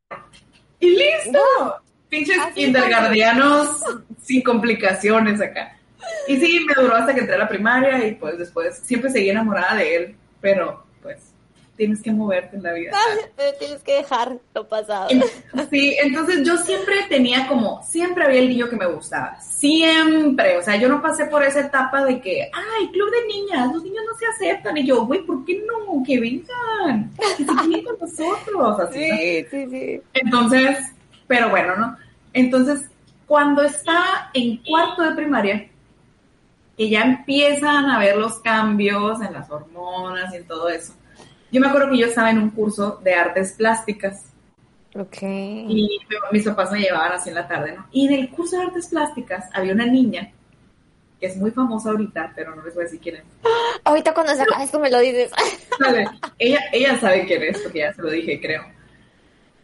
y listo. Pinches kindergardianos sin complicaciones acá. Y sí, me duró hasta que entré a la primaria y pues después siempre seguí enamorada de él, pero tienes que moverte en la vida. [laughs] Pero tienes que dejar lo pasado. Sí, entonces yo siempre tenía como, siempre había el niño que me gustaba, siempre, o sea, yo no pasé por esa etapa de que, ay, club de niñas, los niños no se aceptan, y yo, güey, ¿por qué no? Que vengan, que se queden con nosotros, así. Sí, sí, sí. Entonces, pero bueno, ¿no? Entonces, cuando está en cuarto de primaria, que ya empiezan a ver los cambios en las hormonas y en todo eso, yo me acuerdo que yo estaba en un curso de artes plásticas. Ok. Y mis papás me llevaban así en la tarde, ¿no? Y en el curso de artes plásticas había una niña que es muy famosa ahorita, pero no les voy a decir quién es. [gasps] Ahorita cuando se acabe esto me lo dices. [laughs] Vale. Ella, ella sabe quién es, porque ya se lo dije, creo.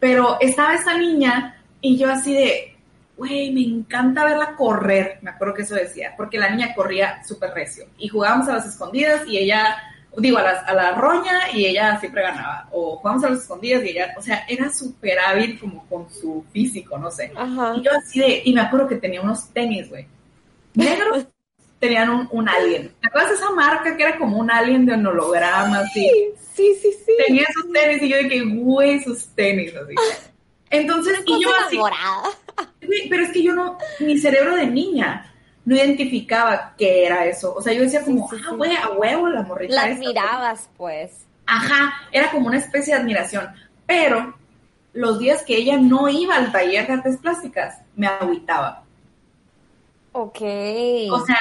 Pero estaba esa niña y yo así de, güey, me encanta verla correr. Me acuerdo que eso decía, porque la niña corría súper recio. Y jugábamos a las escondidas y ella digo, a la, a la roña y ella siempre ganaba. O jugamos a las escondidas y ella, o sea, era súper hábil como con su físico, no sé. Y yo así de, y me acuerdo que tenía unos tenis, güey. Negros, [laughs] tenían un, un, alien. ¿Te acuerdas de esa marca que era como un alien de un holograma? Sí, sí, sí, sí. Tenía esos tenis y yo de que, güey, sus tenis, así. Entonces, y yo así. [laughs] Pero es que yo no, mi cerebro de niña no identificaba qué era eso. O sea, yo decía como, ah, güey, a huevo la morrita. La admirabas, pues. Ajá, era como una especie de admiración. Pero los días que ella no iba al taller de artes plásticas, me agüitaba. Ok. O sea,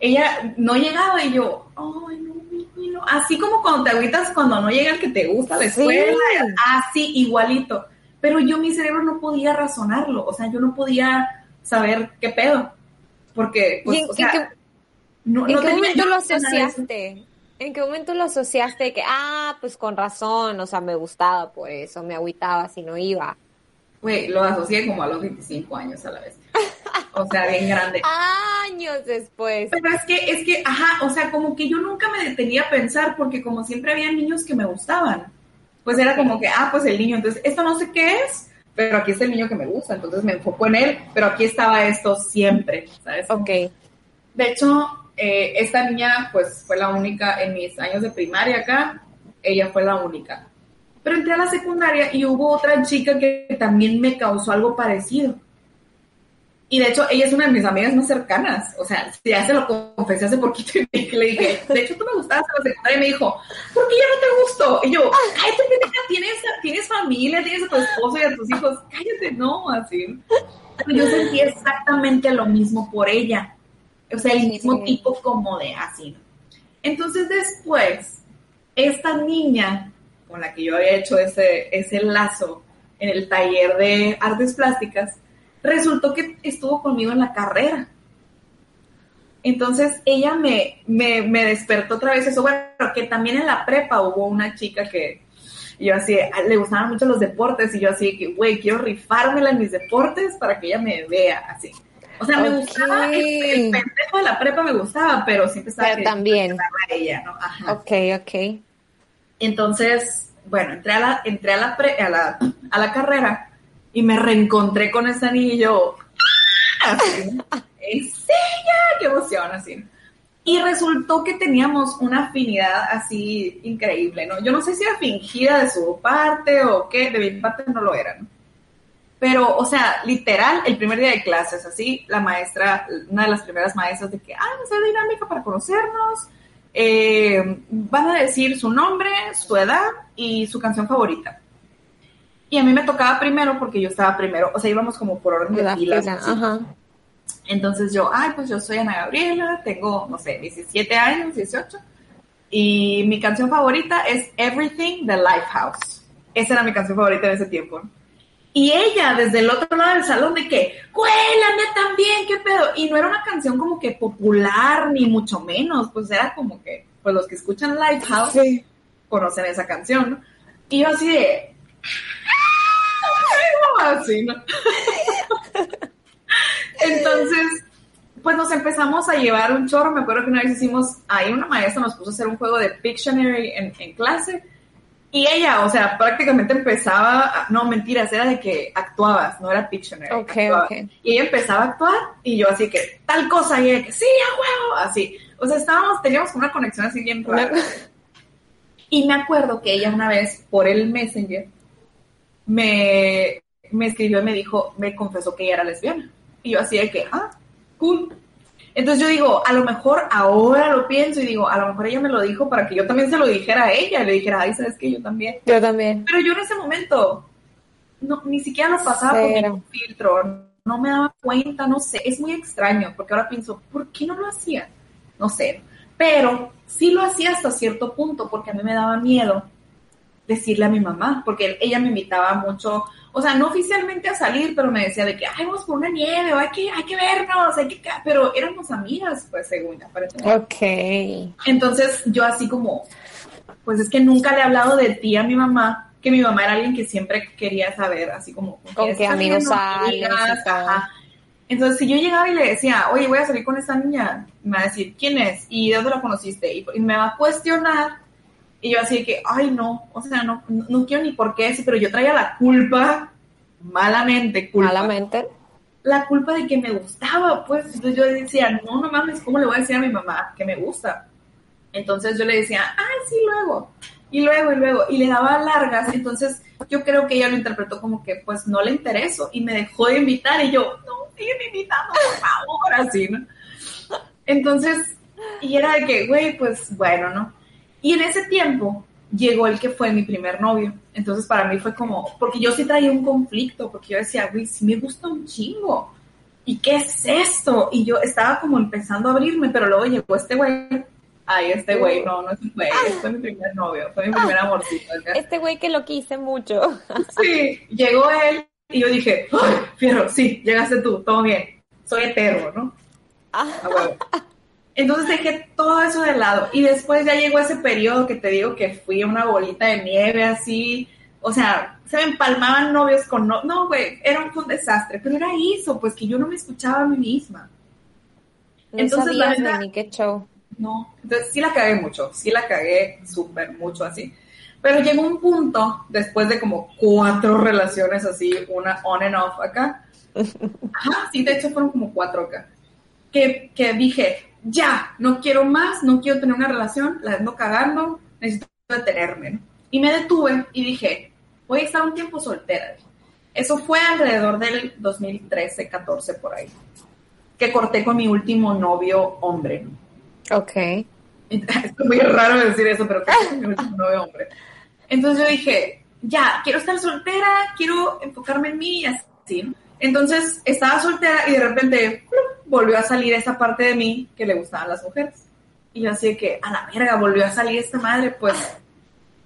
ella no llegaba y yo, ay, no, no. Así como cuando te agüitas cuando no llega el que te gusta la escuela, así, igualito. Pero yo, mi cerebro no podía razonarlo. O sea, yo no podía saber qué pedo. Porque, pues, en, qué, momento lo asociaste? ¿En qué momento lo asociaste que, ah, pues con razón, o sea, me gustaba por eso, me agüitaba si no iba? Güey, lo asocié como a los 25 años a la vez. O sea, bien grande. [laughs] Años después. Pero es que, es que, ajá, o sea, como que yo nunca me detenía a pensar porque como siempre había niños que me gustaban, pues era como que, ah, pues el niño, entonces, esto no sé qué es, pero aquí está el niño que me gusta, entonces me enfoco en él, pero aquí estaba esto siempre, ¿sabes? Ok. De hecho, eh, esta niña pues fue la única en mis años de primaria acá, ella fue la única. Pero entré a la secundaria y hubo otra chica que también me causó algo parecido. Y de hecho, ella es una de mis amigas más cercanas. O sea, ya se lo confesé hace poquito y le dije, de hecho, tú me gustabas en la secundaria. Y me dijo, ¿por qué ya no te gustó? Y yo, cállate, tienes, tienes familia, tienes a tu esposo y a tus hijos. Cállate, no, así. Yo sentí exactamente lo mismo por ella. O sea, el mismo tipo como de así. Entonces, después, esta niña con la que yo había hecho ese, ese lazo en el taller de artes plásticas, resultó que estuvo conmigo en la carrera. Entonces ella me, me, despertó otra vez eso, bueno, que también en la prepa hubo una chica que yo así, le gustaban mucho los deportes y yo así, que, güey, quiero rifármela en mis deportes para que ella me vea así. O sea, me gustaba, el, el, pendejo de la prepa me gustaba, pero siempre estaba pero también. a ella, ¿no? Ajá. Ok, ok. Entonces, bueno, entré a la, entré a la, pre, a la, a la carrera y me reencontré con ese anillo. Así, ¡Enseña! ¡Qué emoción! Así. Y resultó que teníamos una afinidad así increíble, ¿no? Yo no sé si era fingida de su parte o qué, de mi parte no lo era, ¿no? Pero, o sea, literal, el primer día de clases, así, la maestra, una de las primeras maestras de que, ah, va a ser dinámica para conocernos, eh, van a decir su nombre, su edad y su canción favorita. Y a mí me tocaba primero porque yo estaba primero, o sea, íbamos como por orden de filas. Ajá. Entonces yo, ay, pues yo soy Ana Gabriela, tengo, no sé, 17 años, 18, y mi canción favorita es Everything the Lifehouse. Esa era mi canción favorita en ese tiempo. Y ella, desde el otro lado del salón, de que, güey, la mía también, qué pedo. Y no era una canción como que popular, ni mucho menos, pues era como que, pues los que escuchan Lifehouse sí. conocen esa canción, ¿no? Y yo así de, así, ¿no? Entonces, pues nos empezamos a llevar un chorro. Me acuerdo que una vez hicimos, ahí una maestra nos puso a hacer un juego de Pictionary en, en clase. Y ella, o sea, prácticamente empezaba, no, mentiras, era de que actuabas, no era Pictionary. Ok, ok. Y ella empezaba a actuar y yo así que, tal cosa, y ella que, sí, a huevo, así. O sea, estábamos, teníamos una conexión así bien rara. y me acuerdo que ella una vez, por el Messenger, me, me escribió y me dijo, me confesó que ella era lesbiana. Y yo así de que, ah, cool. Entonces yo digo, a lo mejor ahora lo pienso y digo, a lo mejor ella me lo dijo para que yo también se lo dijera a ella. Y le dijera, ay, ¿sabes qué? Yo también. Yo también. Pero yo en ese momento, no, ni siquiera lo pasaba por ningún filtro. No me daba cuenta, no sé. Es muy extraño porque ahora pienso, ¿por qué no lo hacía? No sé. Pero sí lo hacía hasta cierto punto porque a mí me daba miedo decirle a mi mamá, porque ella me invitaba mucho o sea, no oficialmente a salir, pero me decía de que, ay, vamos por una nieve, o hay que, hay que vernos, hay que, pero éramos amigas, pues, según aparentemente. Ok. Entonces, yo así como, pues es que nunca le he hablado de ti a mi mamá, que mi mamá era alguien que siempre quería saber, así como, con qué amigos sales. Entonces, si yo llegaba y le decía, oye, voy a salir con esa niña, me va a decir, ¿quién es? ¿Y de dónde la conociste? Y, y me va a cuestionar y yo así de que, ay, no, o sea, no, no quiero ni por qué, pero yo traía la culpa, malamente culpa. Malamente. La culpa de que me gustaba, pues. Entonces yo decía, no, no mames, ¿cómo le voy a decir a mi mamá que me gusta? Entonces yo le decía, ay, sí, luego. Y luego, y luego. Y le daba largas. Entonces yo creo que ella lo interpretó como que, pues, no le intereso. Y me dejó de invitar. Y yo, no, sigue invitando, por favor, así, ¿no? Entonces, y era de que, güey, pues, bueno, ¿no? Y en ese tiempo llegó el que fue mi primer novio. Entonces para mí fue como, porque yo sí traía un conflicto, porque yo decía, güey, sí me gusta un chingo. ¿Y qué es esto? Y yo estaba como empezando a abrirme, pero luego llegó este güey. Ay, este güey, no, no es un güey, fue mi primer novio, fue mi primer amorcito. Este güey que lo quise mucho. [laughs] Sí, llegó él y yo dije, ¡ay, fierro! Sí, llegaste tú, todo bien, soy eterno, ¿no? Ah. [laughs] Entonces dejé todo eso de lado. Y después ya llegó ese periodo que te digo que fui una bolita de nieve así. O sea, se me empalmaban novios con no. No, güey, era un, desastre. Pero era eso, pues que yo no me escuchaba a mí misma. entonces, la verdad, qué show. No, entonces sí la cagué mucho. Sí la cagué súper mucho así. Pero llegó un punto, después de como cuatro relaciones así, una on and off acá. [laughs] Ajá, sí, de hecho fueron como cuatro acá. Que, que dije, ya, no quiero más, no quiero tener una relación, la ando cagando, necesito detenerme. Y me detuve y dije, voy a estar un tiempo soltera. Eso fue alrededor del 2013, 14 por ahí, que corté con mi último novio hombre. Ok. [laughs] Es muy raro decir eso, pero que mi [laughs] último novio hombre. Entonces yo dije, ya, quiero estar soltera, quiero enfocarme en mí y así. Entonces estaba soltera y de repente volvió a salir esa parte de mí que le gustaban las mujeres. Y yo así que, a la verga, volvió a salir esta madre, pues,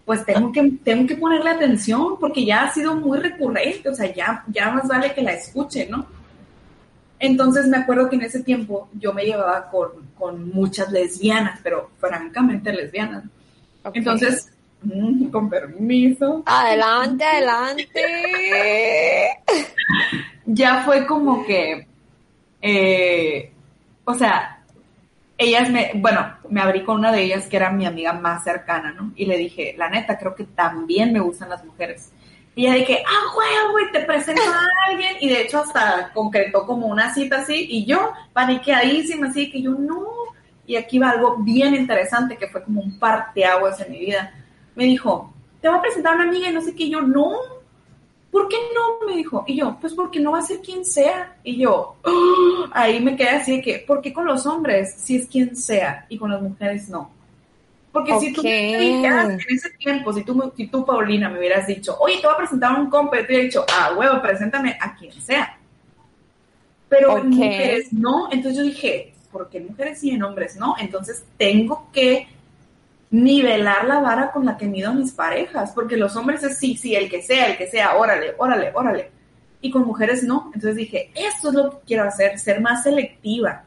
pues tengo que, tengo que ponerle atención porque ya ha sido muy recurrente, o sea, ya, ya más vale que la escuche, ¿no? Entonces me acuerdo que en ese tiempo yo me llevaba con, con muchas lesbianas, pero francamente lesbianas. Entonces, mm, con permiso. Adelante, adelante. [laughs] ya fue como que eh, o sea, ellas me, bueno, me abrí con una de ellas que era mi amiga más cercana, ¿no? Y le dije, la neta, creo que también me gustan las mujeres. Y ella dije, ah, güey, güey, te presento a alguien. Y de hecho hasta concretó como una cita así. Y yo, paniqueadísima, así que yo, no. Y aquí va algo bien interesante que fue como un parteaguas en mi vida. Me dijo, te voy a presentar una amiga y no sé qué. Yo, no, ¿por qué no? Me dijo. Y yo, pues porque no va a ser quien sea. Y yo, ¡ah! [gasps] ahí me quedé así de que, ¿por qué con los hombres si es quien sea y con las mujeres no? Porque si tú me dijeras en ese tiempo, si tú, si tú, Paulina, me hubieras dicho, oye, te voy a presentar a un compa, te hubiera dicho, ah, huevo, preséntame a quien sea. Pero en mujeres no. Entonces yo dije, ¿por qué mujeres sí en hombres no? Entonces tengo que nivelar la vara con la que mido a mis parejas, porque los hombres es sí, sí, el que sea, el que sea, órale, órale, órale. Y con mujeres no. Entonces dije, esto es lo que quiero hacer, ser más selectiva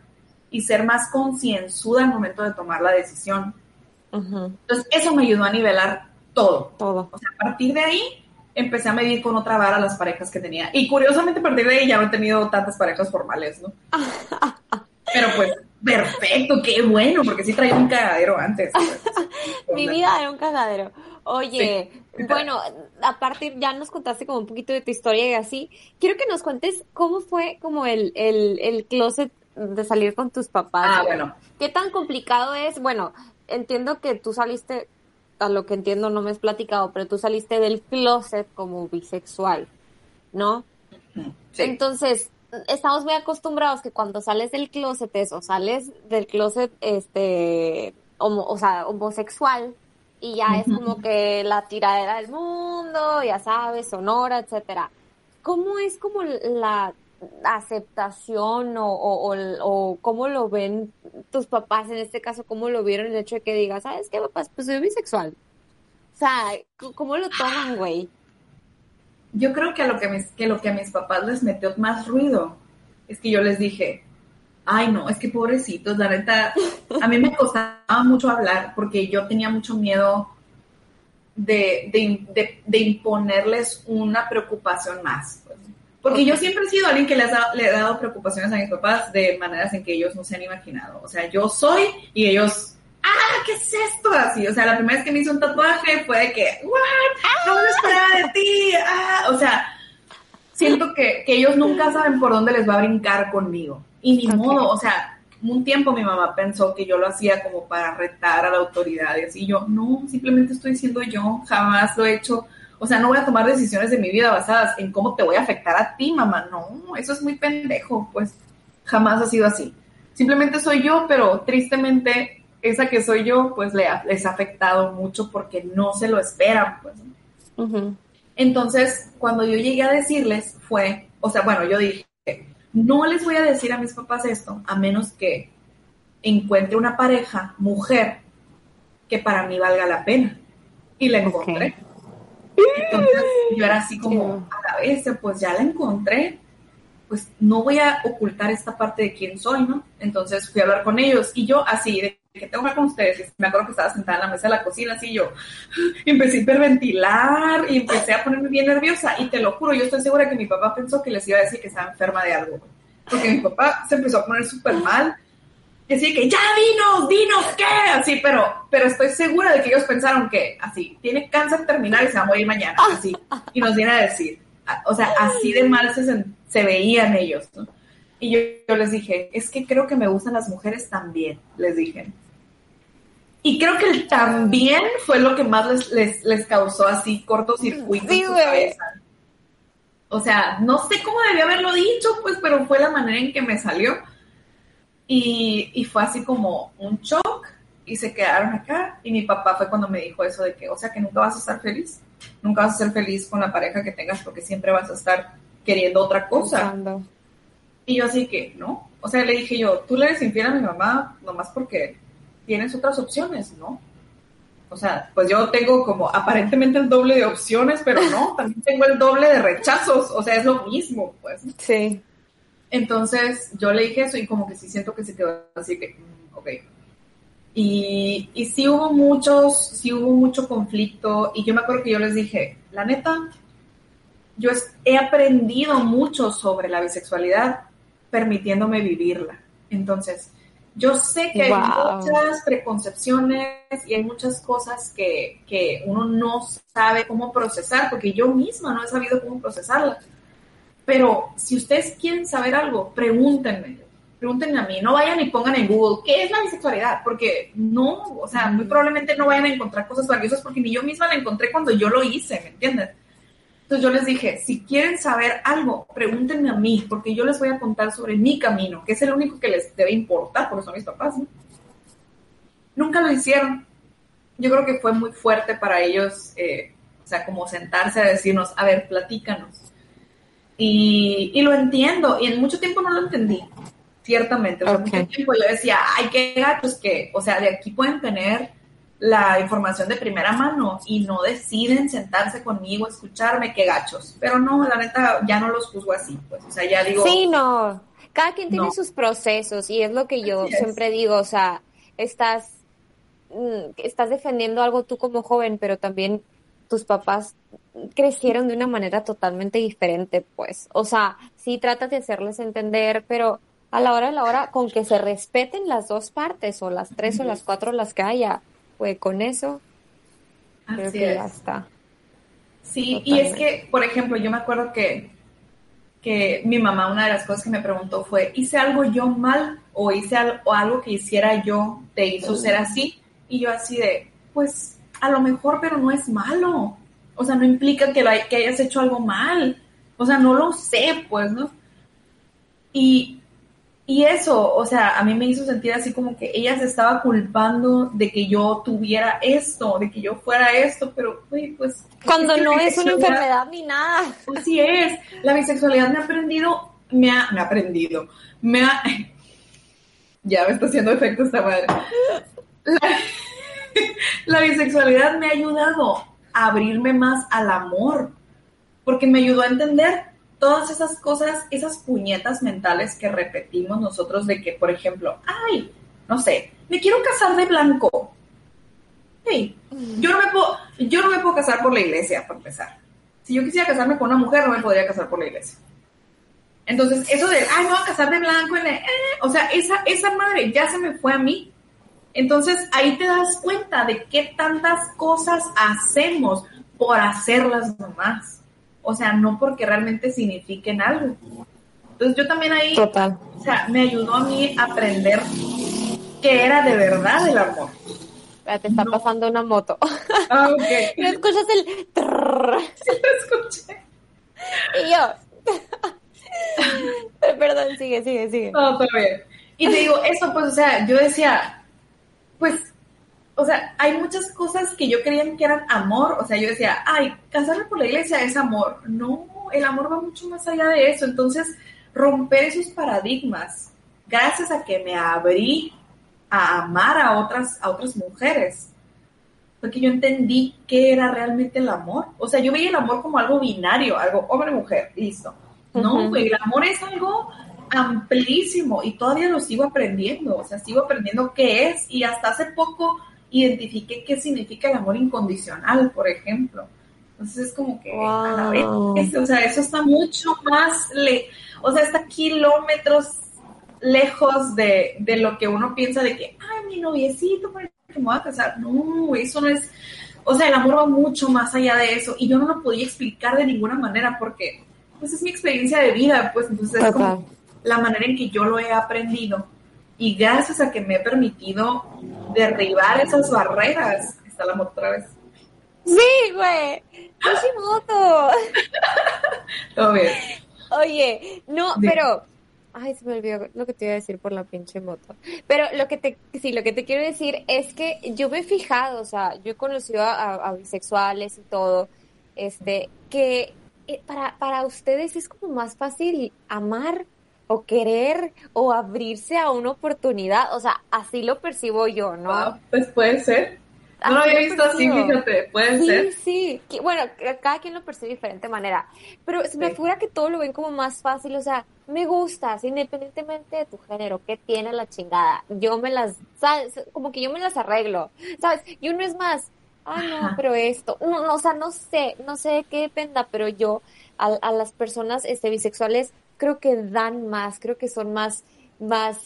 y ser más concienzuda al momento de tomar la decisión. Entonces, eso me ayudó a nivelar todo. Todo. O sea, a partir de ahí empecé a medir con otra vara las parejas que tenía. Y curiosamente, a partir de ahí ya no he tenido tantas parejas formales, ¿no? [laughs] Pero pues, perfecto, qué bueno, porque sí traía un cagadero antes. [laughs] Mi vida era un cagadero. Oye, bueno, a partir, ya nos contaste como un poquito de tu historia y así. Quiero que nos cuentes cómo fue como el, el, el closet de salir con tus papás. Ah, bueno. ¿Qué tan complicado es? Bueno, entiendo que tú saliste, a lo que entiendo no me has platicado, pero tú saliste del closet como bisexual, ¿no? Entonces, estamos muy acostumbrados que cuando sales del closet eso, sales del closet, este, homo, o sea, homosexual, y ya es como que la tiradera del mundo, ya sabes, sonora, etcétera. ¿Cómo es como la aceptación o, o, o, cómo lo ven tus papás en este caso, cómo lo vieron el hecho de que digas, ¿sabes qué, papás? Pues soy bisexual. O sea, ¿cómo lo toman, güey? Yo creo que a lo que, mis, que lo que a mis papás les metió más ruido es que yo les dije, ay no, es que pobrecitos, la neta, a mí me costaba mucho hablar porque yo tenía mucho miedo de, de, de imponerles una preocupación más. Porque yo siempre he sido alguien que les ha, le ha dado preocupaciones a mis papás de maneras en que ellos no se han imaginado. O sea, yo soy y ellos, ¡ah! ¿Qué es esto? Así, o sea, la primera vez que me hizo un tatuaje fue de que, ¿what? No me esperaba de ti. ¡Ah! O sea, siento que, que, ellos nunca saben por dónde les va a brincar conmigo. Y ni modo, o sea, un tiempo mi mamá pensó que yo lo hacía como para retar a la autoridad y así. Yo, no, simplemente estoy siendo yo, jamás lo he hecho o sea, no voy a tomar decisiones de mi vida basadas en cómo te voy a afectar a ti, mamá. No, eso es muy pendejo, pues jamás ha sido así. Simplemente soy yo, pero tristemente esa que soy yo, pues le ha, les ha afectado mucho porque no se lo esperan, pues. Entonces, cuando yo llegué a decirles fue, o sea, bueno, yo dije, no les voy a decir a mis papás esto, a menos que encuentre una pareja, mujer, que para mí valga la pena. Y la encontré. Entonces yo era así como, a la vez, pues ya la encontré, pues no voy a ocultar esta parte de quién soy, ¿no? Entonces fui a hablar con ellos y yo así, de que tengo que con ustedes, me acuerdo que estaba sentada en la mesa de la cocina, así yo empecé a hiperventilar y empecé a ponerme bien nerviosa y te lo juro, yo estoy segura que mi papá pensó que les iba a decir que estaba enferma de algo, porque mi papá se empezó a poner súper mal Decía que ya dinos, dinos qué, así, pero, pero estoy segura de que ellos pensaron que así, tiene cáncer terminal y se va a morir mañana, así, y nos viene a decir, o sea, así de mal se, se veían ellos, ¿no? Y yo, les dije, es que creo que me gustan las mujeres también, les dije. Y creo que el también fue lo que más les, les, les causó así cortocircuito en su cabeza. O sea, no sé cómo debía haberlo dicho, pues, pero fue la manera en que me salió y, y, fue así como un shock y se quedaron acá. Y mi papá fue cuando me dijo eso de que, o sea, que nunca vas a estar feliz. Nunca vas a ser feliz con la pareja que tengas porque siempre vas a estar queriendo otra cosa. Y yo así que, ¿no? O sea, le dije yo, tú le eres infiel a mi mamá nomás porque tienes otras opciones, ¿no? O sea, pues yo tengo como aparentemente el doble de opciones, pero no, [laughs] también tengo el doble de rechazos. O sea, es lo mismo, pues. Sí. Entonces yo le dije eso y como que sí siento que se quedó así que, mm, ok. Y, y sí hubo muchos, sí hubo mucho conflicto y yo me acuerdo que yo les dije, la neta, yo he aprendido mucho sobre la bisexualidad permitiéndome vivirla. Entonces, yo sé que hay muchas preconcepciones y hay muchas cosas que, que, uno no sabe cómo procesar, porque yo misma no he sabido cómo procesarlas. Pero si ustedes quieren saber algo, pregúntenme, pregúntenme a mí, no vayan y pongan en Google, ¿qué es la bisexualidad? Porque no, o sea, muy probablemente no vayan a encontrar cosas valiosas porque ni yo misma la encontré cuando yo lo hice, ¿me entiendes? Entonces yo les dije, si quieren saber algo, pregúntenme a mí, porque yo les voy a contar sobre mi camino, que es el único que les debe importar, porque son mis papás. ¿no? Nunca lo hicieron. Yo creo que fue muy fuerte para ellos, eh, o sea, como sentarse a decirnos, a ver, platícanos. Y, y, lo entiendo, y en mucho tiempo no lo entendí, ciertamente. O sea, mucho tiempo yo decía, ay, qué gatos que, o sea, de aquí pueden tener la información de primera mano y no deciden sentarse conmigo, escucharme, qué gachos. Pero no, la neta, ya no los juzgo así, pues, o sea, ya digo... Sí, no, cada quien tiene sus procesos y es lo que yo siempre digo, o sea, estás, mm, estás defendiendo algo tú como joven, pero también tus papás crecieron de una manera totalmente diferente, pues, o sea, sí tratas de hacerles entender, pero a la hora de la hora, con que se respeten las dos partes, o las tres o las cuatro las que haya, pues con eso creo que ya está. Sí, y es que, por ejemplo, yo me acuerdo que, que mi mamá, una de las cosas que me preguntó fue, ¿hice algo yo mal o hice algo, o algo que hiciera yo te hizo ser así? Y yo así de, pues a lo mejor, pero no es malo. O sea, no implica que, que hayas hecho algo mal. O sea, no lo sé, pues, ¿no? Y, y eso, o sea, a mí me hizo sentir así como que ella se estaba culpando de que yo tuviera esto, de que yo fuera esto, pero, uy, pues... Cuando no es una enfermedad ni nada. Así es, la bisexualidad me ha aprendido, me ha, me ha aprendido, me ha... [laughs] Ya me está haciendo efecto esta madre. [laughs] la bisexualidad me ha ayudado a abrirme más al amor, porque me ayudó a entender todas esas cosas, esas puñetas mentales que repetimos nosotros de que, por ejemplo, ay, no sé, me quiero casar de blanco. Hey, yo no me puedo, yo no me puedo casar por la iglesia, para empezar. Si yo quisiera casarme con una mujer, no me podría casar por la iglesia. Entonces, eso de, ay, me voy a casar de blanco, eh, o sea, esa, esa madre ya se me fue a mí. Entonces, ahí te das cuenta de qué tantas cosas hacemos por hacerlas nomás o sea, no porque realmente signifiquen algo. Entonces yo también ahí, Total. o sea, me ayudó a mí a aprender qué era de verdad el amor. Te está pasando una moto. [laughs] Ah, ok. ¿No escuchas el... [laughs] Sí, lo escuché. Y yo... [laughs] Perdón, sigue, sigue, sigue. No, todo bien. Y te digo, eso pues, o sea, yo decía, pues o sea, hay muchas cosas que yo creía que eran amor, o sea, yo decía, ay, casarme por la iglesia es amor. No, el amor va mucho más allá de eso. Entonces, romper esos paradigmas, gracias a que me abrí a amar a otras, a otras mujeres, porque yo entendí qué era realmente el amor. O sea, yo veía el amor como algo binario, algo hombre-mujer, listo. No, el amor es algo amplísimo y todavía lo sigo aprendiendo, o sea, sigo aprendiendo qué es y hasta hace poco identifique qué significa el amor incondicional, por ejemplo. Entonces es como que, o sea, eso está mucho más, le, o sea, está kilómetros lejos de, de, lo que uno piensa de que, ay, mi noviecito, ¿por qué me voy a casar? No, eso no es, o sea, el amor va mucho más allá de eso y yo no lo podía explicar de ninguna manera porque, pues es mi experiencia de vida, pues entonces es como la manera en que yo lo he aprendido y gracias a que me he permitido derribar esas barreras, está la moto otra vez. Sí, güey. moto. [laughs] Todo bien. Oye, no, pero Ay, se me olvidó lo que te iba a decir por la pinche moto. Pero lo que te, sí, lo que te quiero decir es que yo me he fijado, o sea, yo he conocido a, bisexuales y todo, este, que eh, para, para ustedes es como más fácil amar o querer o abrirse a una oportunidad, o sea, así lo percibo yo, ¿no? Ah, pues puede ser. No lo había visto así, fíjate, puede ser. Sí, sí, bueno, cada quien lo percibe de diferente manera, pero se me figura que todo lo ven como más fácil, o sea, me gustas, independientemente de tu género, ¿qué tiene la chingada? Yo me las, ¿sabes? Como que yo me las arreglo, ¿sabes? Y uno es más, ay no, pero esto, no, o sea, no sé, no sé de qué dependa, pero yo a, a las personas este, bisexuales creo que dan más, creo que son más, más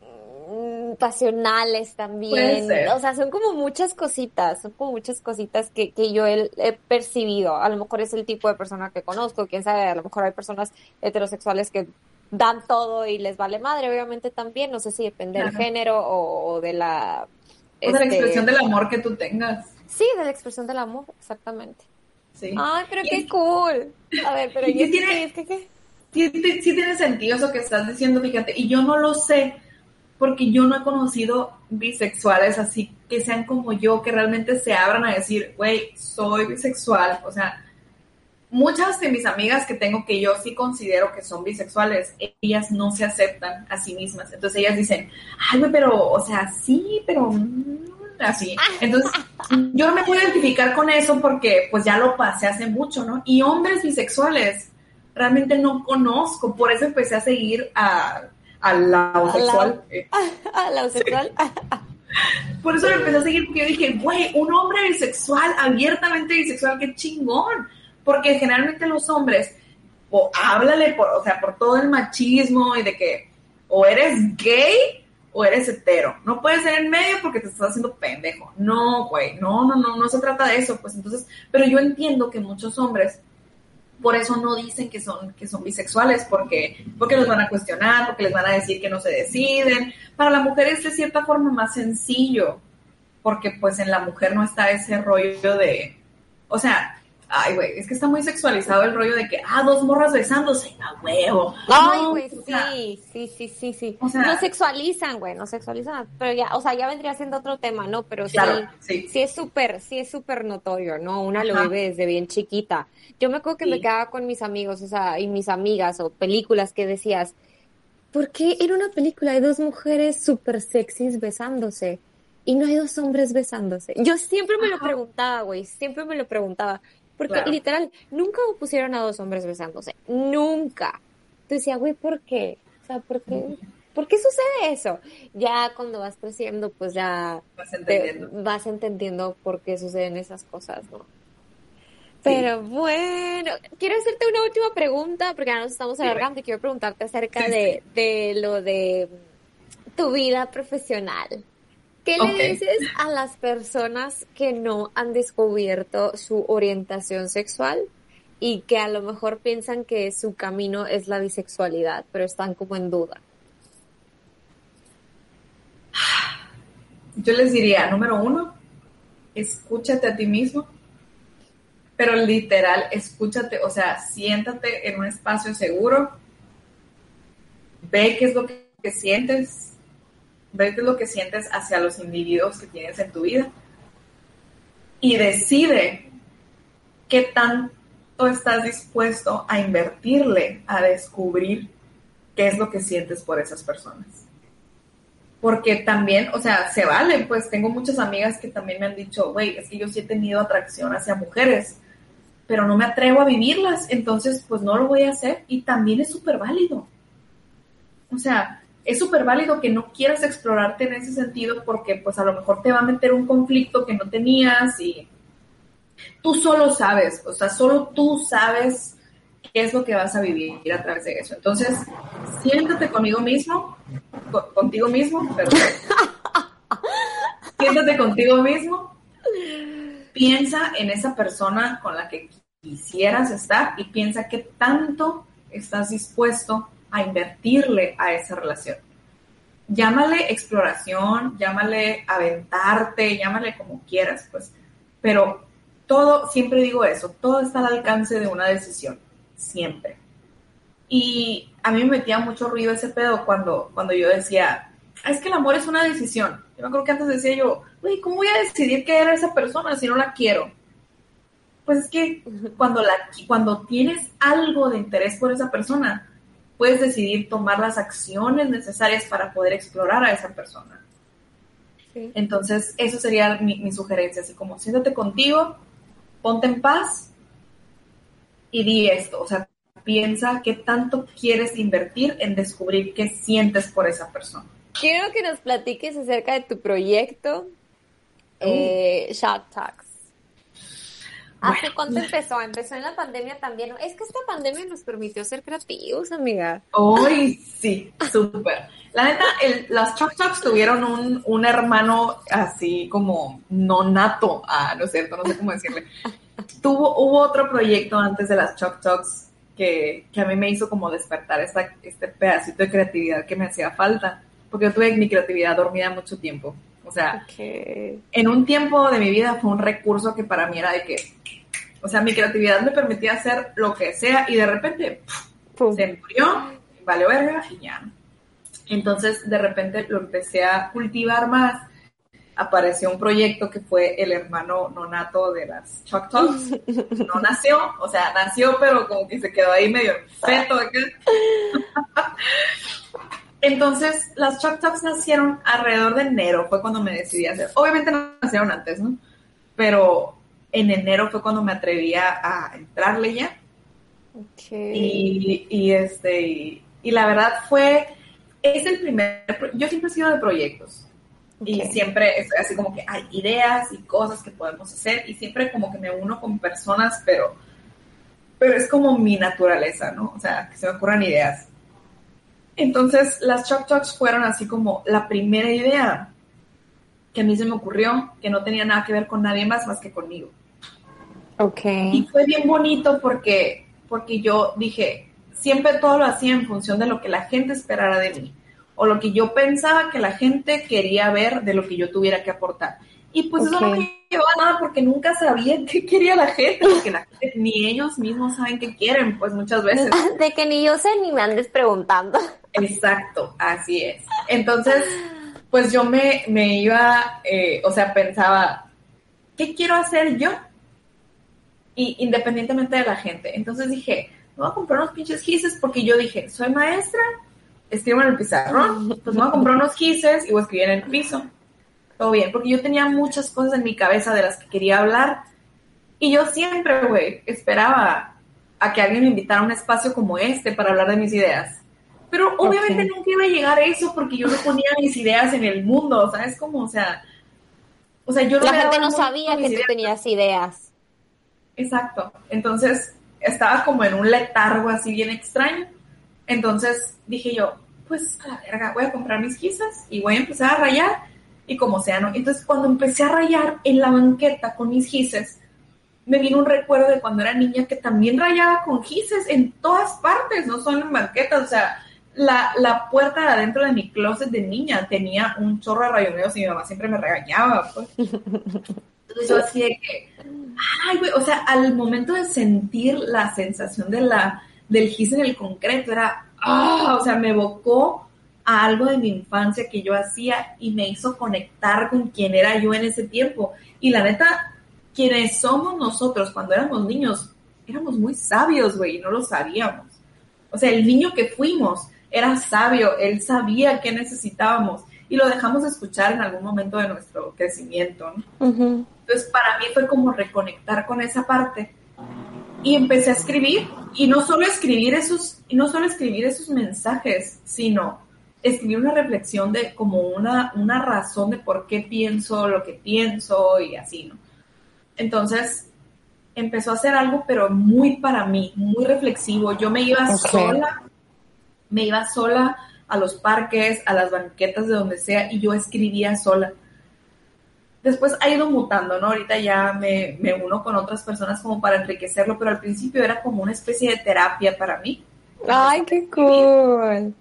mm, pasionales también. O sea, son como muchas cositas, son como muchas cositas que, que yo he, he, percibido. A lo mejor es el tipo de persona que conozco, quién sabe, a lo mejor hay personas heterosexuales que dan todo y les vale madre, obviamente también, no sé si depende del género o, de la... O de la este, expresión del amor que tú tengas. Sí, de la expresión del amor, exactamente. Sí. Ay, pero qué cool. A ver, pero ¿y tiene, ¿qué, Sí, tiene sentido eso que estás diciendo, fíjate, y yo no lo sé porque yo no he conocido bisexuales así que sean como yo, que realmente se abran a decir, güey, soy bisexual, o sea, muchas de mis amigas que tengo que yo sí considero que son bisexuales, ellas no se aceptan a sí mismas. Entonces ellas dicen, ay, pero, o sea, sí, pero así. Entonces, yo no me puedo identificar con eso porque pues ya lo pasé hace mucho, ¿no? Y hombres bisexuales realmente no conozco, por eso empecé a seguir a, a la homosexual. A la homosexual. [laughs] [laughs] Por eso lo empecé a seguir porque yo dije, güey, un hombre bisexual, abiertamente bisexual, qué chingón porque generalmente los hombres, o háblale por, o sea, por todo el machismo y de que o eres gay o eres hetero. No puedes ser en medio porque te estás haciendo pendejo. No, güey, no, no, no, no se trata de eso, pues entonces, pero yo entiendo que muchos hombres por eso no dicen que son, que son bisexuales, porque, porque los van a cuestionar, porque les van a decir que no se deciden. Para la mujer es de cierta forma más sencillo, porque pues en la mujer no está ese rollo de, o sea, Ay, güey, es que está muy sexualizado el rollo de que, ah, dos morras besándose, a huevo. Ay, güey, sí, sí, sí, sí, sí. O sea, no sexualizan, güey, no sexualizan, pero ya, o sea, ya vendría siendo otro tema, ¿no? Pero sí, sí, sí es súper, sí es súper notorio, ¿no? Una lo vive desde bien chiquita. Yo me acuerdo que me quedaba con mis amigos, o sea, y mis amigas, o películas que decías, ¿por qué en una película hay dos mujeres súper sexys besándose? Y no hay dos hombres besándose. Yo siempre me lo preguntaba, güey, siempre me lo preguntaba. Porque literal, nunca pusieron a dos hombres besándose. Nunca. Entonces decía, güey, ¿por qué? O sea, ¿por qué? ¿Por qué sucede eso? Ya cuando vas creciendo, pues ya vas entendiendo, vas entendiendo por qué suceden esas cosas, ¿no? Pero bueno, quiero hacerte una última pregunta, porque ya nos estamos alargando y quiero preguntarte acerca de, de lo de tu vida profesional. ¿Qué le dices a las personas que no han descubierto su orientación sexual y que a lo mejor piensan que su camino es la bisexualidad, pero están como en duda? Yo les diría, número uno, escúchate a ti mismo, pero literal, escúchate, o sea, siéntate en un espacio seguro, ve qué es lo que sientes, ve lo que sientes hacia los individuos que tienes en tu vida y decide qué tanto estás dispuesto a invertirle a descubrir qué es lo que sientes por esas personas. Porque también, o sea, se vale, pues tengo muchas amigas que también me han dicho, güey, es que yo sí he tenido atracción hacia mujeres, pero no me atrevo a vivirlas, entonces pues no lo voy a hacer y también es súper válido. O sea, es súper válido que no quieras explorarte en ese sentido porque pues a lo mejor te va a meter un conflicto que no tenías y tú solo sabes, o sea, solo tú sabes qué es lo que vas a vivir a través de eso. Entonces, siéntate conmigo mismo, contigo mismo, perdón. [laughs] siéntate contigo mismo, piensa en esa persona con la que quisieras estar y piensa qué tanto estás dispuesto a invertirle a esa relación. Llámale exploración, llámale aventarte, llámale como quieras, pues, pero todo, siempre digo eso, todo está al alcance de una decisión, siempre. Y a mí me metía mucho ruido ese pedo cuando, cuando yo decía, ah, es que el amor es una decisión. Yo creo que antes decía yo, güey, ¿cómo voy a decidir qué era esa persona si no la quiero? Pues es que cuando, la, cuando tienes algo de interés por esa persona, puedes decidir tomar las acciones necesarias para poder explorar a esa persona. Entonces, eso sería mi, sugerencia, así como siéntate contigo, ponte en paz y di esto, o sea, piensa qué tanto quieres invertir en descubrir qué sientes por esa persona. Quiero que nos platiques acerca de tu proyecto, uh. eh, Talks. ¿Hace cuánto empezó? Empezó en la pandemia también. Es que esta pandemia nos permitió ser creativos, amiga. Hoy sí, súper. La neta, el, las Choc Chocs tuvieron un, un, hermano así como no nato, ah, no es cierto, no sé cómo decirle. Tuvo, hubo otro proyecto antes de las Choc Chocs que, que a mí me hizo como despertar esta, este pedacito de creatividad que me hacía falta, porque yo tuve mi creatividad dormida mucho tiempo. O sea, en un tiempo de mi vida fue un recurso que para mí era de que, o sea, mi creatividad me permitía hacer lo que sea y de repente se murió, vale verga y ya. Entonces, de repente lo empecé a cultivar más. Apareció un proyecto que fue el hermano nonato de las Chuck Talks. No nació, o sea, nació, pero como que se quedó ahí medio feto. Entonces, las Chuck Talks nacieron alrededor de enero, fue cuando me decidí a hacer. Obviamente no nacieron antes, ¿no? Pero en enero fue cuando me atreví a, entrarle ya. Okay. Y, este, y la verdad fue es el primer, yo siempre he sido de proyectos y siempre es así como que hay ideas y cosas que podemos hacer y siempre como que me uno con personas, pero, pero es como mi naturaleza, ¿no? O sea, que se me ocurran ideas. Entonces, las Chuck Talks fueron así como la primera idea que a mí se me ocurrió, que no tenía nada que ver con nadie más más que conmigo. Ok. Y fue bien bonito porque, porque yo dije, siempre todo lo hacía en función de lo que la gente esperara de mí o lo que yo pensaba que la gente quería ver de lo que yo tuviera que aportar. Y pues eso no me llevaba a nada porque nunca sabía [laughs] qué quería la gente, porque la gente, ni ellos mismos saben qué quieren, pues muchas veces. [laughs] De que ni yo sé ni me andes preguntando. Exacto, así es. Entonces, pues yo me, me iba, eh, o sea, pensaba, ¿qué quiero hacer yo? Y independientemente de la gente. Entonces dije, me voy a comprar unos pinches gises porque yo dije, soy maestra, escribo en el pizarrón, pues me voy a comprar unos gises y voy a escribir en el piso. Todo bien, porque yo tenía muchas cosas en mi cabeza de las que quería hablar y yo siempre, güey, esperaba a que alguien me invitara a un espacio como este para hablar de mis ideas. Pero obviamente nunca iba a llegar a eso porque yo no ponía mis ideas en el mundo, ¿sabes? Como, o sea, o sea, yo no La gente no sabía que tú tenías ideas. Exacto. Entonces, estaba como en un letargo así bien extraño. Entonces dije yo, pues a la verga, voy a comprar mis quizas y voy a empezar a rayar y como sea, ¿no? Entonces cuando empecé a rayar en la banqueta con mis gises, me vino un recuerdo de cuando era niña que también rayaba con gises en todas partes, no solo en banquetas, o sea, la, la puerta de adentro de mi closet de niña tenía un chorro de rayoneos y mi mamá siempre me regañaba, pues. [laughs] Yo así que, ay, güey, o sea, al momento de sentir la sensación de la, del gis en el concreto, era, ah, o sea, me evocó a algo de mi infancia que yo hacía y me hizo conectar con quién era yo en ese tiempo. Y la neta, quienes somos nosotros cuando éramos niños, éramos muy sabios, güey, y no lo sabíamos. O sea, el niño que fuimos era sabio, él sabía qué necesitábamos y lo dejamos de escuchar en algún momento de nuestro crecimiento. ¿no? Entonces, para mí fue como reconectar con esa parte. Y empecé a escribir, y no solo escribir esos, no solo escribir esos mensajes, sino escribir una reflexión de como una, una razón de por qué pienso lo que pienso y así, ¿no? Entonces, empezó a hacer algo, pero muy para mí, muy reflexivo. Yo me iba sola, me iba sola a los parques, a las banquetas de donde sea, y yo escribía sola después ha ido mutando, ¿no? Ahorita ya me, me, uno con otras personas como para enriquecerlo, pero al principio era como una especie de terapia para mí. ¡Ay, qué cool!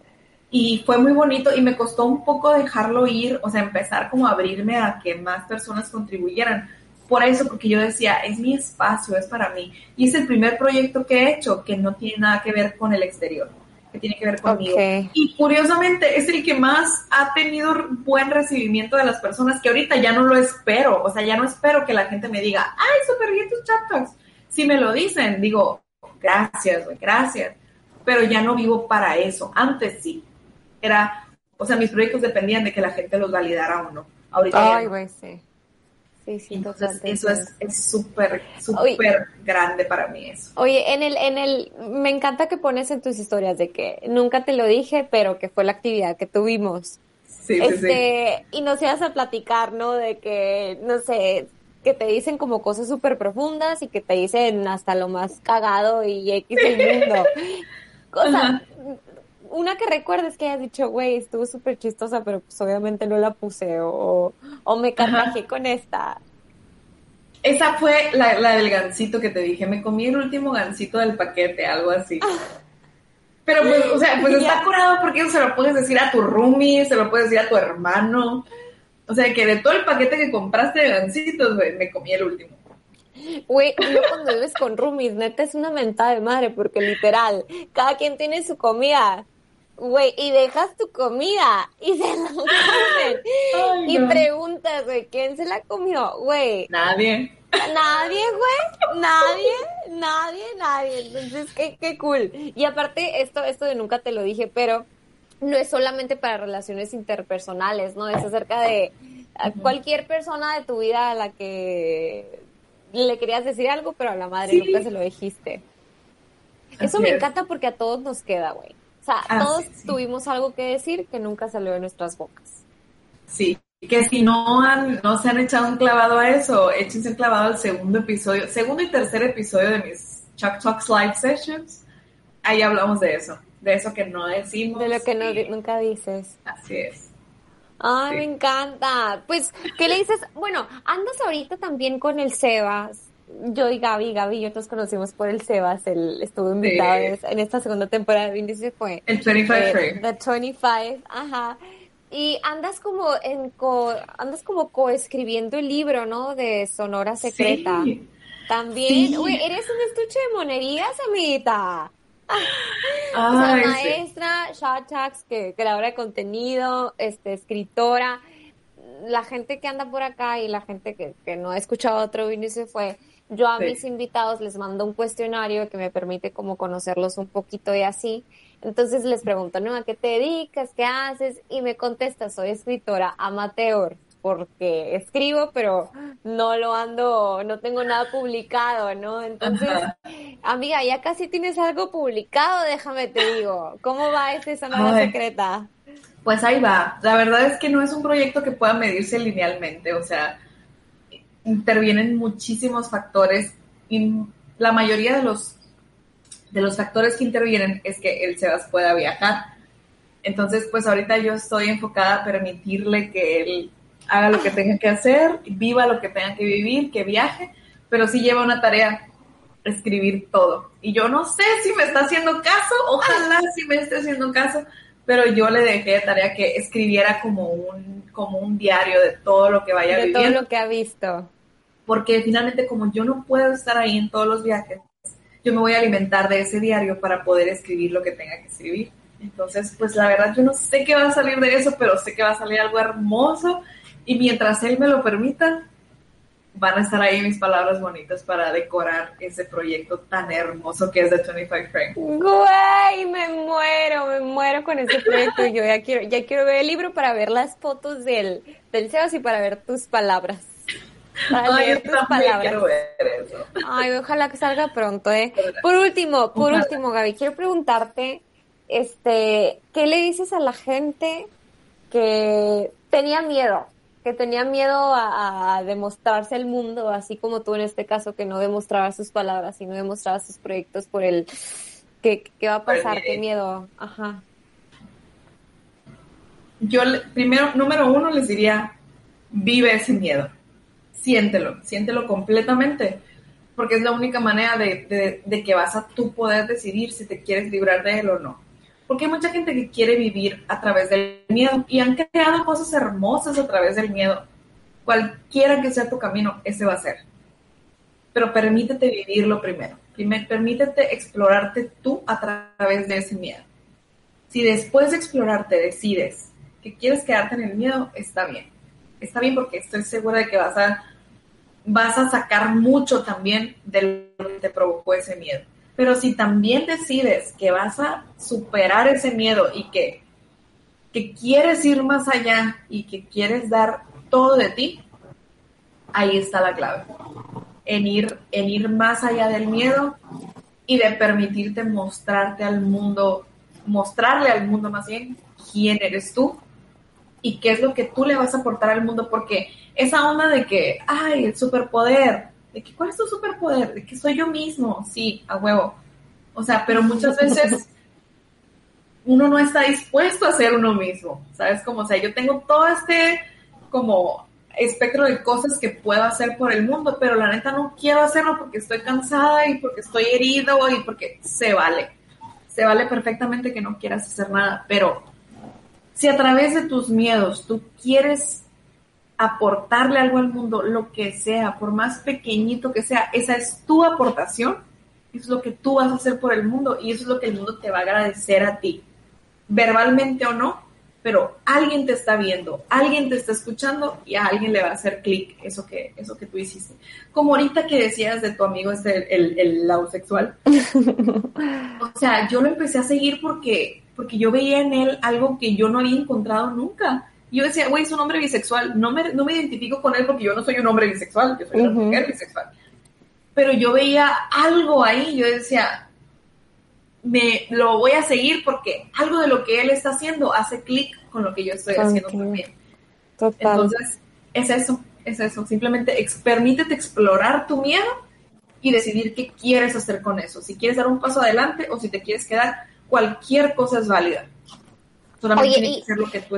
Y fue muy bonito y me costó un poco dejarlo ir, o sea, empezar como a abrirme a que más personas contribuyeran. Por eso, porque yo decía, es mi espacio, es para mí. Y es el primer proyecto que he hecho que no tiene nada que ver con el exterior que tiene que ver conmigo. Y curiosamente es el que más ha tenido buen recibimiento de las personas, que ahorita ya no lo espero, o sea, ya no espero que la gente me diga, ay, súper bien tus chat Si me lo dicen, digo, gracias, güey, gracias. Pero ya no vivo para eso. Antes sí. Era, o sea, mis proyectos dependían de que la gente los validara o no. Ahorita ay, güey, sí. Sí, sí, Entonces, eso es súper, súper grande para mí eso. Oye, en el, en el, me encanta que pones en tus historias de que nunca te lo dije, pero que fue la actividad que tuvimos. Sí, este, sí, Y nos ibas a platicar, ¿no? De que, no sé, que te dicen como cosas súper profundas y que te dicen hasta lo más cagado y X el [laughs] mundo. Cosa, una que recuerdes que hayas dicho, güey, estuvo súper chistosa, pero pues obviamente no la puse o, o me cargajé con esta. Esa fue la, la, del gancito que te dije, me comí el último gancito del paquete, algo así. Pero pues, o sea, pues [laughs] está curado porque se lo puedes decir a tu roomie, se lo puedes decir a tu hermano. O sea, que de todo el paquete que compraste de gancitos, güey, me comí el último. Güey, yo cuando vives con roomies, neta es una mentada de madre, porque literal, cada quien tiene su comida. Güey, y dejas tu comida y se la [laughs] comen. y preguntas, güey, ¿quién se la comió? Güey. Nadie. Nadie, güey. Nadie, nadie, nadie. Entonces, qué, qué cool. Y aparte, esto, esto de nunca te lo dije, pero no es solamente para relaciones interpersonales, ¿no? Es acerca de cualquier persona de tu vida a la que le querías decir algo, pero a la madre nunca se lo dijiste. Eso me encanta porque a todos nos queda, güey. O sea, todos tuvimos algo que decir que nunca salió de nuestras bocas. Sí, que si no han, no se han echado un clavado a eso, échense un clavado al segundo episodio, segundo y tercer episodio de mis Chuck Talks Live Sessions. Ahí hablamos de eso, de eso que no decimos. De lo que no, nunca dices. Así es. Ay, me encanta. Pues, ¿qué le dices? Bueno, andas ahorita también con el Sebas yo y Gaby, Gaby y yo nos conocimos por el Sebas, él estuvo invitado en esta segunda temporada de Índice fue. El 25 eh, The 25, ajá. Y andas como en co, andas como coescribiendo el libro, ¿no? De Sonora Secreta. Sí. También, uy, eres un estuche de monerías, amiguita. [laughs] maestra, Shatax, que creadora de contenido, este, escritora. La gente que anda por acá y la gente que, que no ha escuchado otro índice fue yo a mis invitados les mando un cuestionario que me permite como conocerlos un poquito y así. Entonces les pregunto, ¿no? ¿A qué te dedicas? ¿Qué haces? Y me contesta, soy escritora amateur, porque escribo, pero no lo ando, no tengo nada publicado, ¿no? Entonces, amiga, ya casi tienes algo publicado, déjame te digo. ¿Cómo va ese Sonora Secreta? Pues ahí va. La verdad es que no es un proyecto que pueda medirse linealmente, o sea, intervienen muchísimos factores y la mayoría de los, de los factores que intervienen es que el Sebas pueda viajar. Entonces, pues ahorita yo estoy enfocada a permitirle que él haga lo que tenga que hacer, viva lo que tenga que vivir, que viaje, pero sí lleva una tarea, escribir todo. Y yo no sé si me está haciendo caso, ojalá si me esté haciendo caso, pero yo le dejé de tarea que escribiera como un, como un diario de todo lo que vaya viviendo. De todo lo que ha visto porque finalmente como yo no puedo estar ahí en todos los viajes, yo me voy a alimentar de ese diario para poder escribir lo que tenga que escribir. Entonces, pues la verdad yo no sé qué va a salir de eso, pero sé que va a salir algo hermoso y mientras él me lo permita, van a estar ahí mis palabras bonitas para decorar ese proyecto tan hermoso que es The 25 Frame. Güey, me muero, me muero con ese proyecto. Yo ya quiero, ya quiero ver el libro para ver las fotos del Sebas y para ver tus palabras. Ay, palabras. Ay, ojalá que salga pronto, ¿eh? Por último, por último, Gaby, quiero preguntarte, este, ¿qué le dices a la gente que tenía miedo? Que tenía miedo a, demostrarse el mundo, así como tú en este caso, que no demostrabas sus palabras y no demostrabas sus proyectos por el... ¿Qué, qué va a pasar? ¿Qué miedo? Ajá. Yo, primero, número uno, les diría, vive ese miedo siéntelo, siéntelo completamente, porque es la única manera de, que vas a tú poder decidir si te quieres librar de él o no. Porque hay mucha gente que quiere vivir a través del miedo y han creado cosas hermosas a través del miedo. Cualquiera que sea tu camino, ese va a ser. Pero permítete vivirlo primero. primero permítete explorarte tú a través de ese miedo. Si después de explorarte decides que quieres quedarte en el miedo, está bien. Está bien porque estoy segura de que vas a vas a sacar mucho también de lo que te provocó ese miedo. Pero si también decides que vas a superar ese miedo y que, que quieres ir más allá y que quieres dar todo de ti, ahí está la clave. En ir, en ir más allá del miedo y de permitirte mostrarte al mundo, mostrarle al mundo más bien quién eres tú y qué es lo que tú le vas a aportar al mundo, porque esa onda de que, ay, el superpoder, de que, ¿cuál es tu superpoder? De que soy yo mismo, sí, a huevo. O sea, pero muchas [laughs] veces uno no está dispuesto a ser uno mismo, ¿sabes? Como, o sea, yo tengo todo este como espectro de cosas que puedo hacer por el mundo, pero la neta no quiero hacerlo porque estoy cansada y porque estoy herido y porque se vale. Se vale perfectamente que no quieras hacer nada, pero si a través de tus miedos tú quieres aportarle algo al mundo, lo que sea, por más pequeñito que sea, esa es tu aportación, es lo que tú vas a hacer por el mundo y eso es lo que el mundo te va a agradecer a ti, verbalmente o no, pero alguien te está viendo, alguien te está escuchando y a alguien le va a hacer clic eso que, eso que tú hiciste. Como ahorita que decías de tu amigo este, el, el, el sexual. [laughs] o sea, yo lo empecé a seguir porque, porque yo veía en él algo que yo no había encontrado nunca. Yo decía, güey, es un hombre bisexual. No me, no me identifico con él porque yo no soy un hombre bisexual, yo soy una mujer bisexual. Pero yo veía algo ahí, yo decía, me lo voy a seguir porque algo de lo que él está haciendo hace clic con lo que yo estoy haciendo también. Entonces, es eso, es eso. Simplemente permítete explorar tu miedo y decidir qué quieres hacer con eso. Si quieres dar un paso adelante o si te quieres quedar, cualquier cosa es válida. Oye,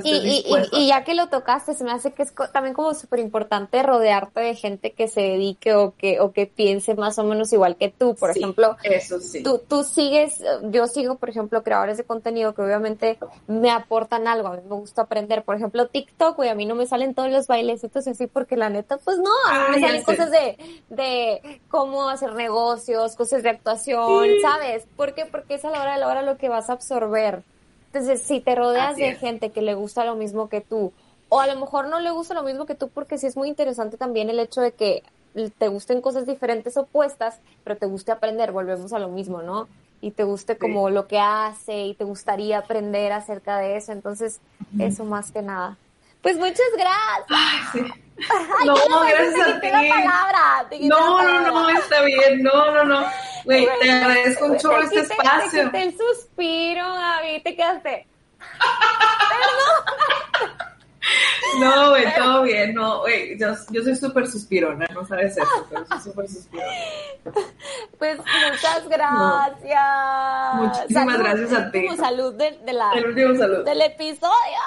y, ya que lo tocaste, se me hace que es también como súper importante rodearte de gente que se dedique o que, o que piense más o menos igual que tú. Por ejemplo, eso sí. tú, tú sigues, yo sigo, por ejemplo, creadores de contenido que obviamente me aportan algo. A mí me gusta aprender. Por ejemplo, TikTok, güey, a mí no me salen todos los bailecitos así porque la neta, pues no, a mí me salen cosas de, de cómo hacer negocios, cosas de actuación, ¿sabes? ¿Por qué? Porque es a la hora de la hora lo que vas a absorber. Entonces, si te rodeas de gente que le gusta lo mismo que tú, o a lo mejor no le gusta lo mismo que tú, porque sí es muy interesante también el hecho de que te gusten cosas diferentes, opuestas, pero te guste aprender, volvemos a lo mismo, ¿no? Y te guste como lo que hace y te gustaría aprender acerca de eso. Entonces, eso más que nada. Pues muchas gracias. no, gracias a ti. Palabra, no, no, no, está bien. No, no, no. Güey, te agradezco un chorro este espacio. Te, el suspiro, Gaby, te quedaste. [laughs] No, güey, todo bien, no, güey, yo, yo soy súper suspirona, no sabes eso, pero soy súper suspirona. Pues muchas [laughs] gracias. Muchísimas gracias a ti. Salud de, de la, El último salud. del episodio.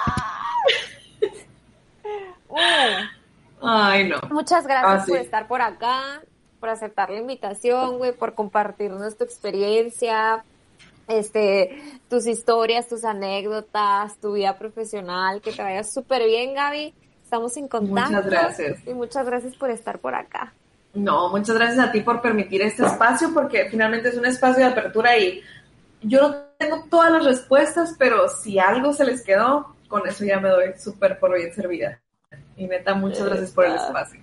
[laughs] Ay, no. Muchas gracias ah, por estar por acá por aceptar la invitación, güey, por compartirnos tu experiencia, este, tus historias, tus anécdotas, tu vida profesional, que te vaya súper bien, Gaby. Estamos en contacto. Muchas gracias. Y muchas gracias por estar por acá. No, muchas gracias a ti por permitir este espacio, porque finalmente es un espacio de apertura y yo no tengo todas las respuestas, pero si algo se les quedó, con eso ya me doy súper por bien servida. Y neta, muchas gracias por el espacio.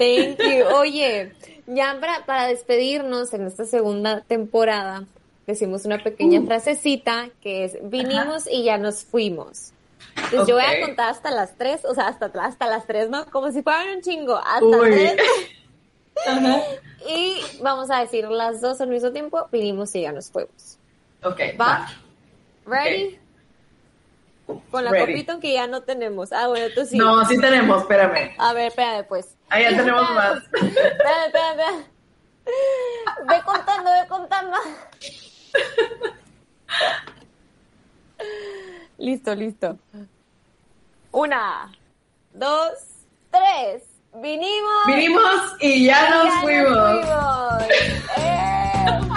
Thank you. Oye, ya para, despedirnos en esta segunda temporada, decimos una pequeña uh. frasecita que es vinimos y ya nos fuimos. Entonces yo voy a contar hasta las tres, o sea, hasta, hasta las tres, ¿no? Como si fueran un chingo, hasta tres. [laughs] Y vamos a decir las dos al mismo tiempo, vinimos y ya nos fuimos. Ok. ¿Va? ¿Ready? Con la copita que ya no tenemos. Ah, bueno, tú sí. No, sí tenemos, espérame. A ver, espérame, pues. Ahí ya tenemos más. Espérame, espérame, Ve contando, ve contando. listo, listo. Una, dos, tres. Vinimos. Vinimos y ya nos fuimos. [laughs]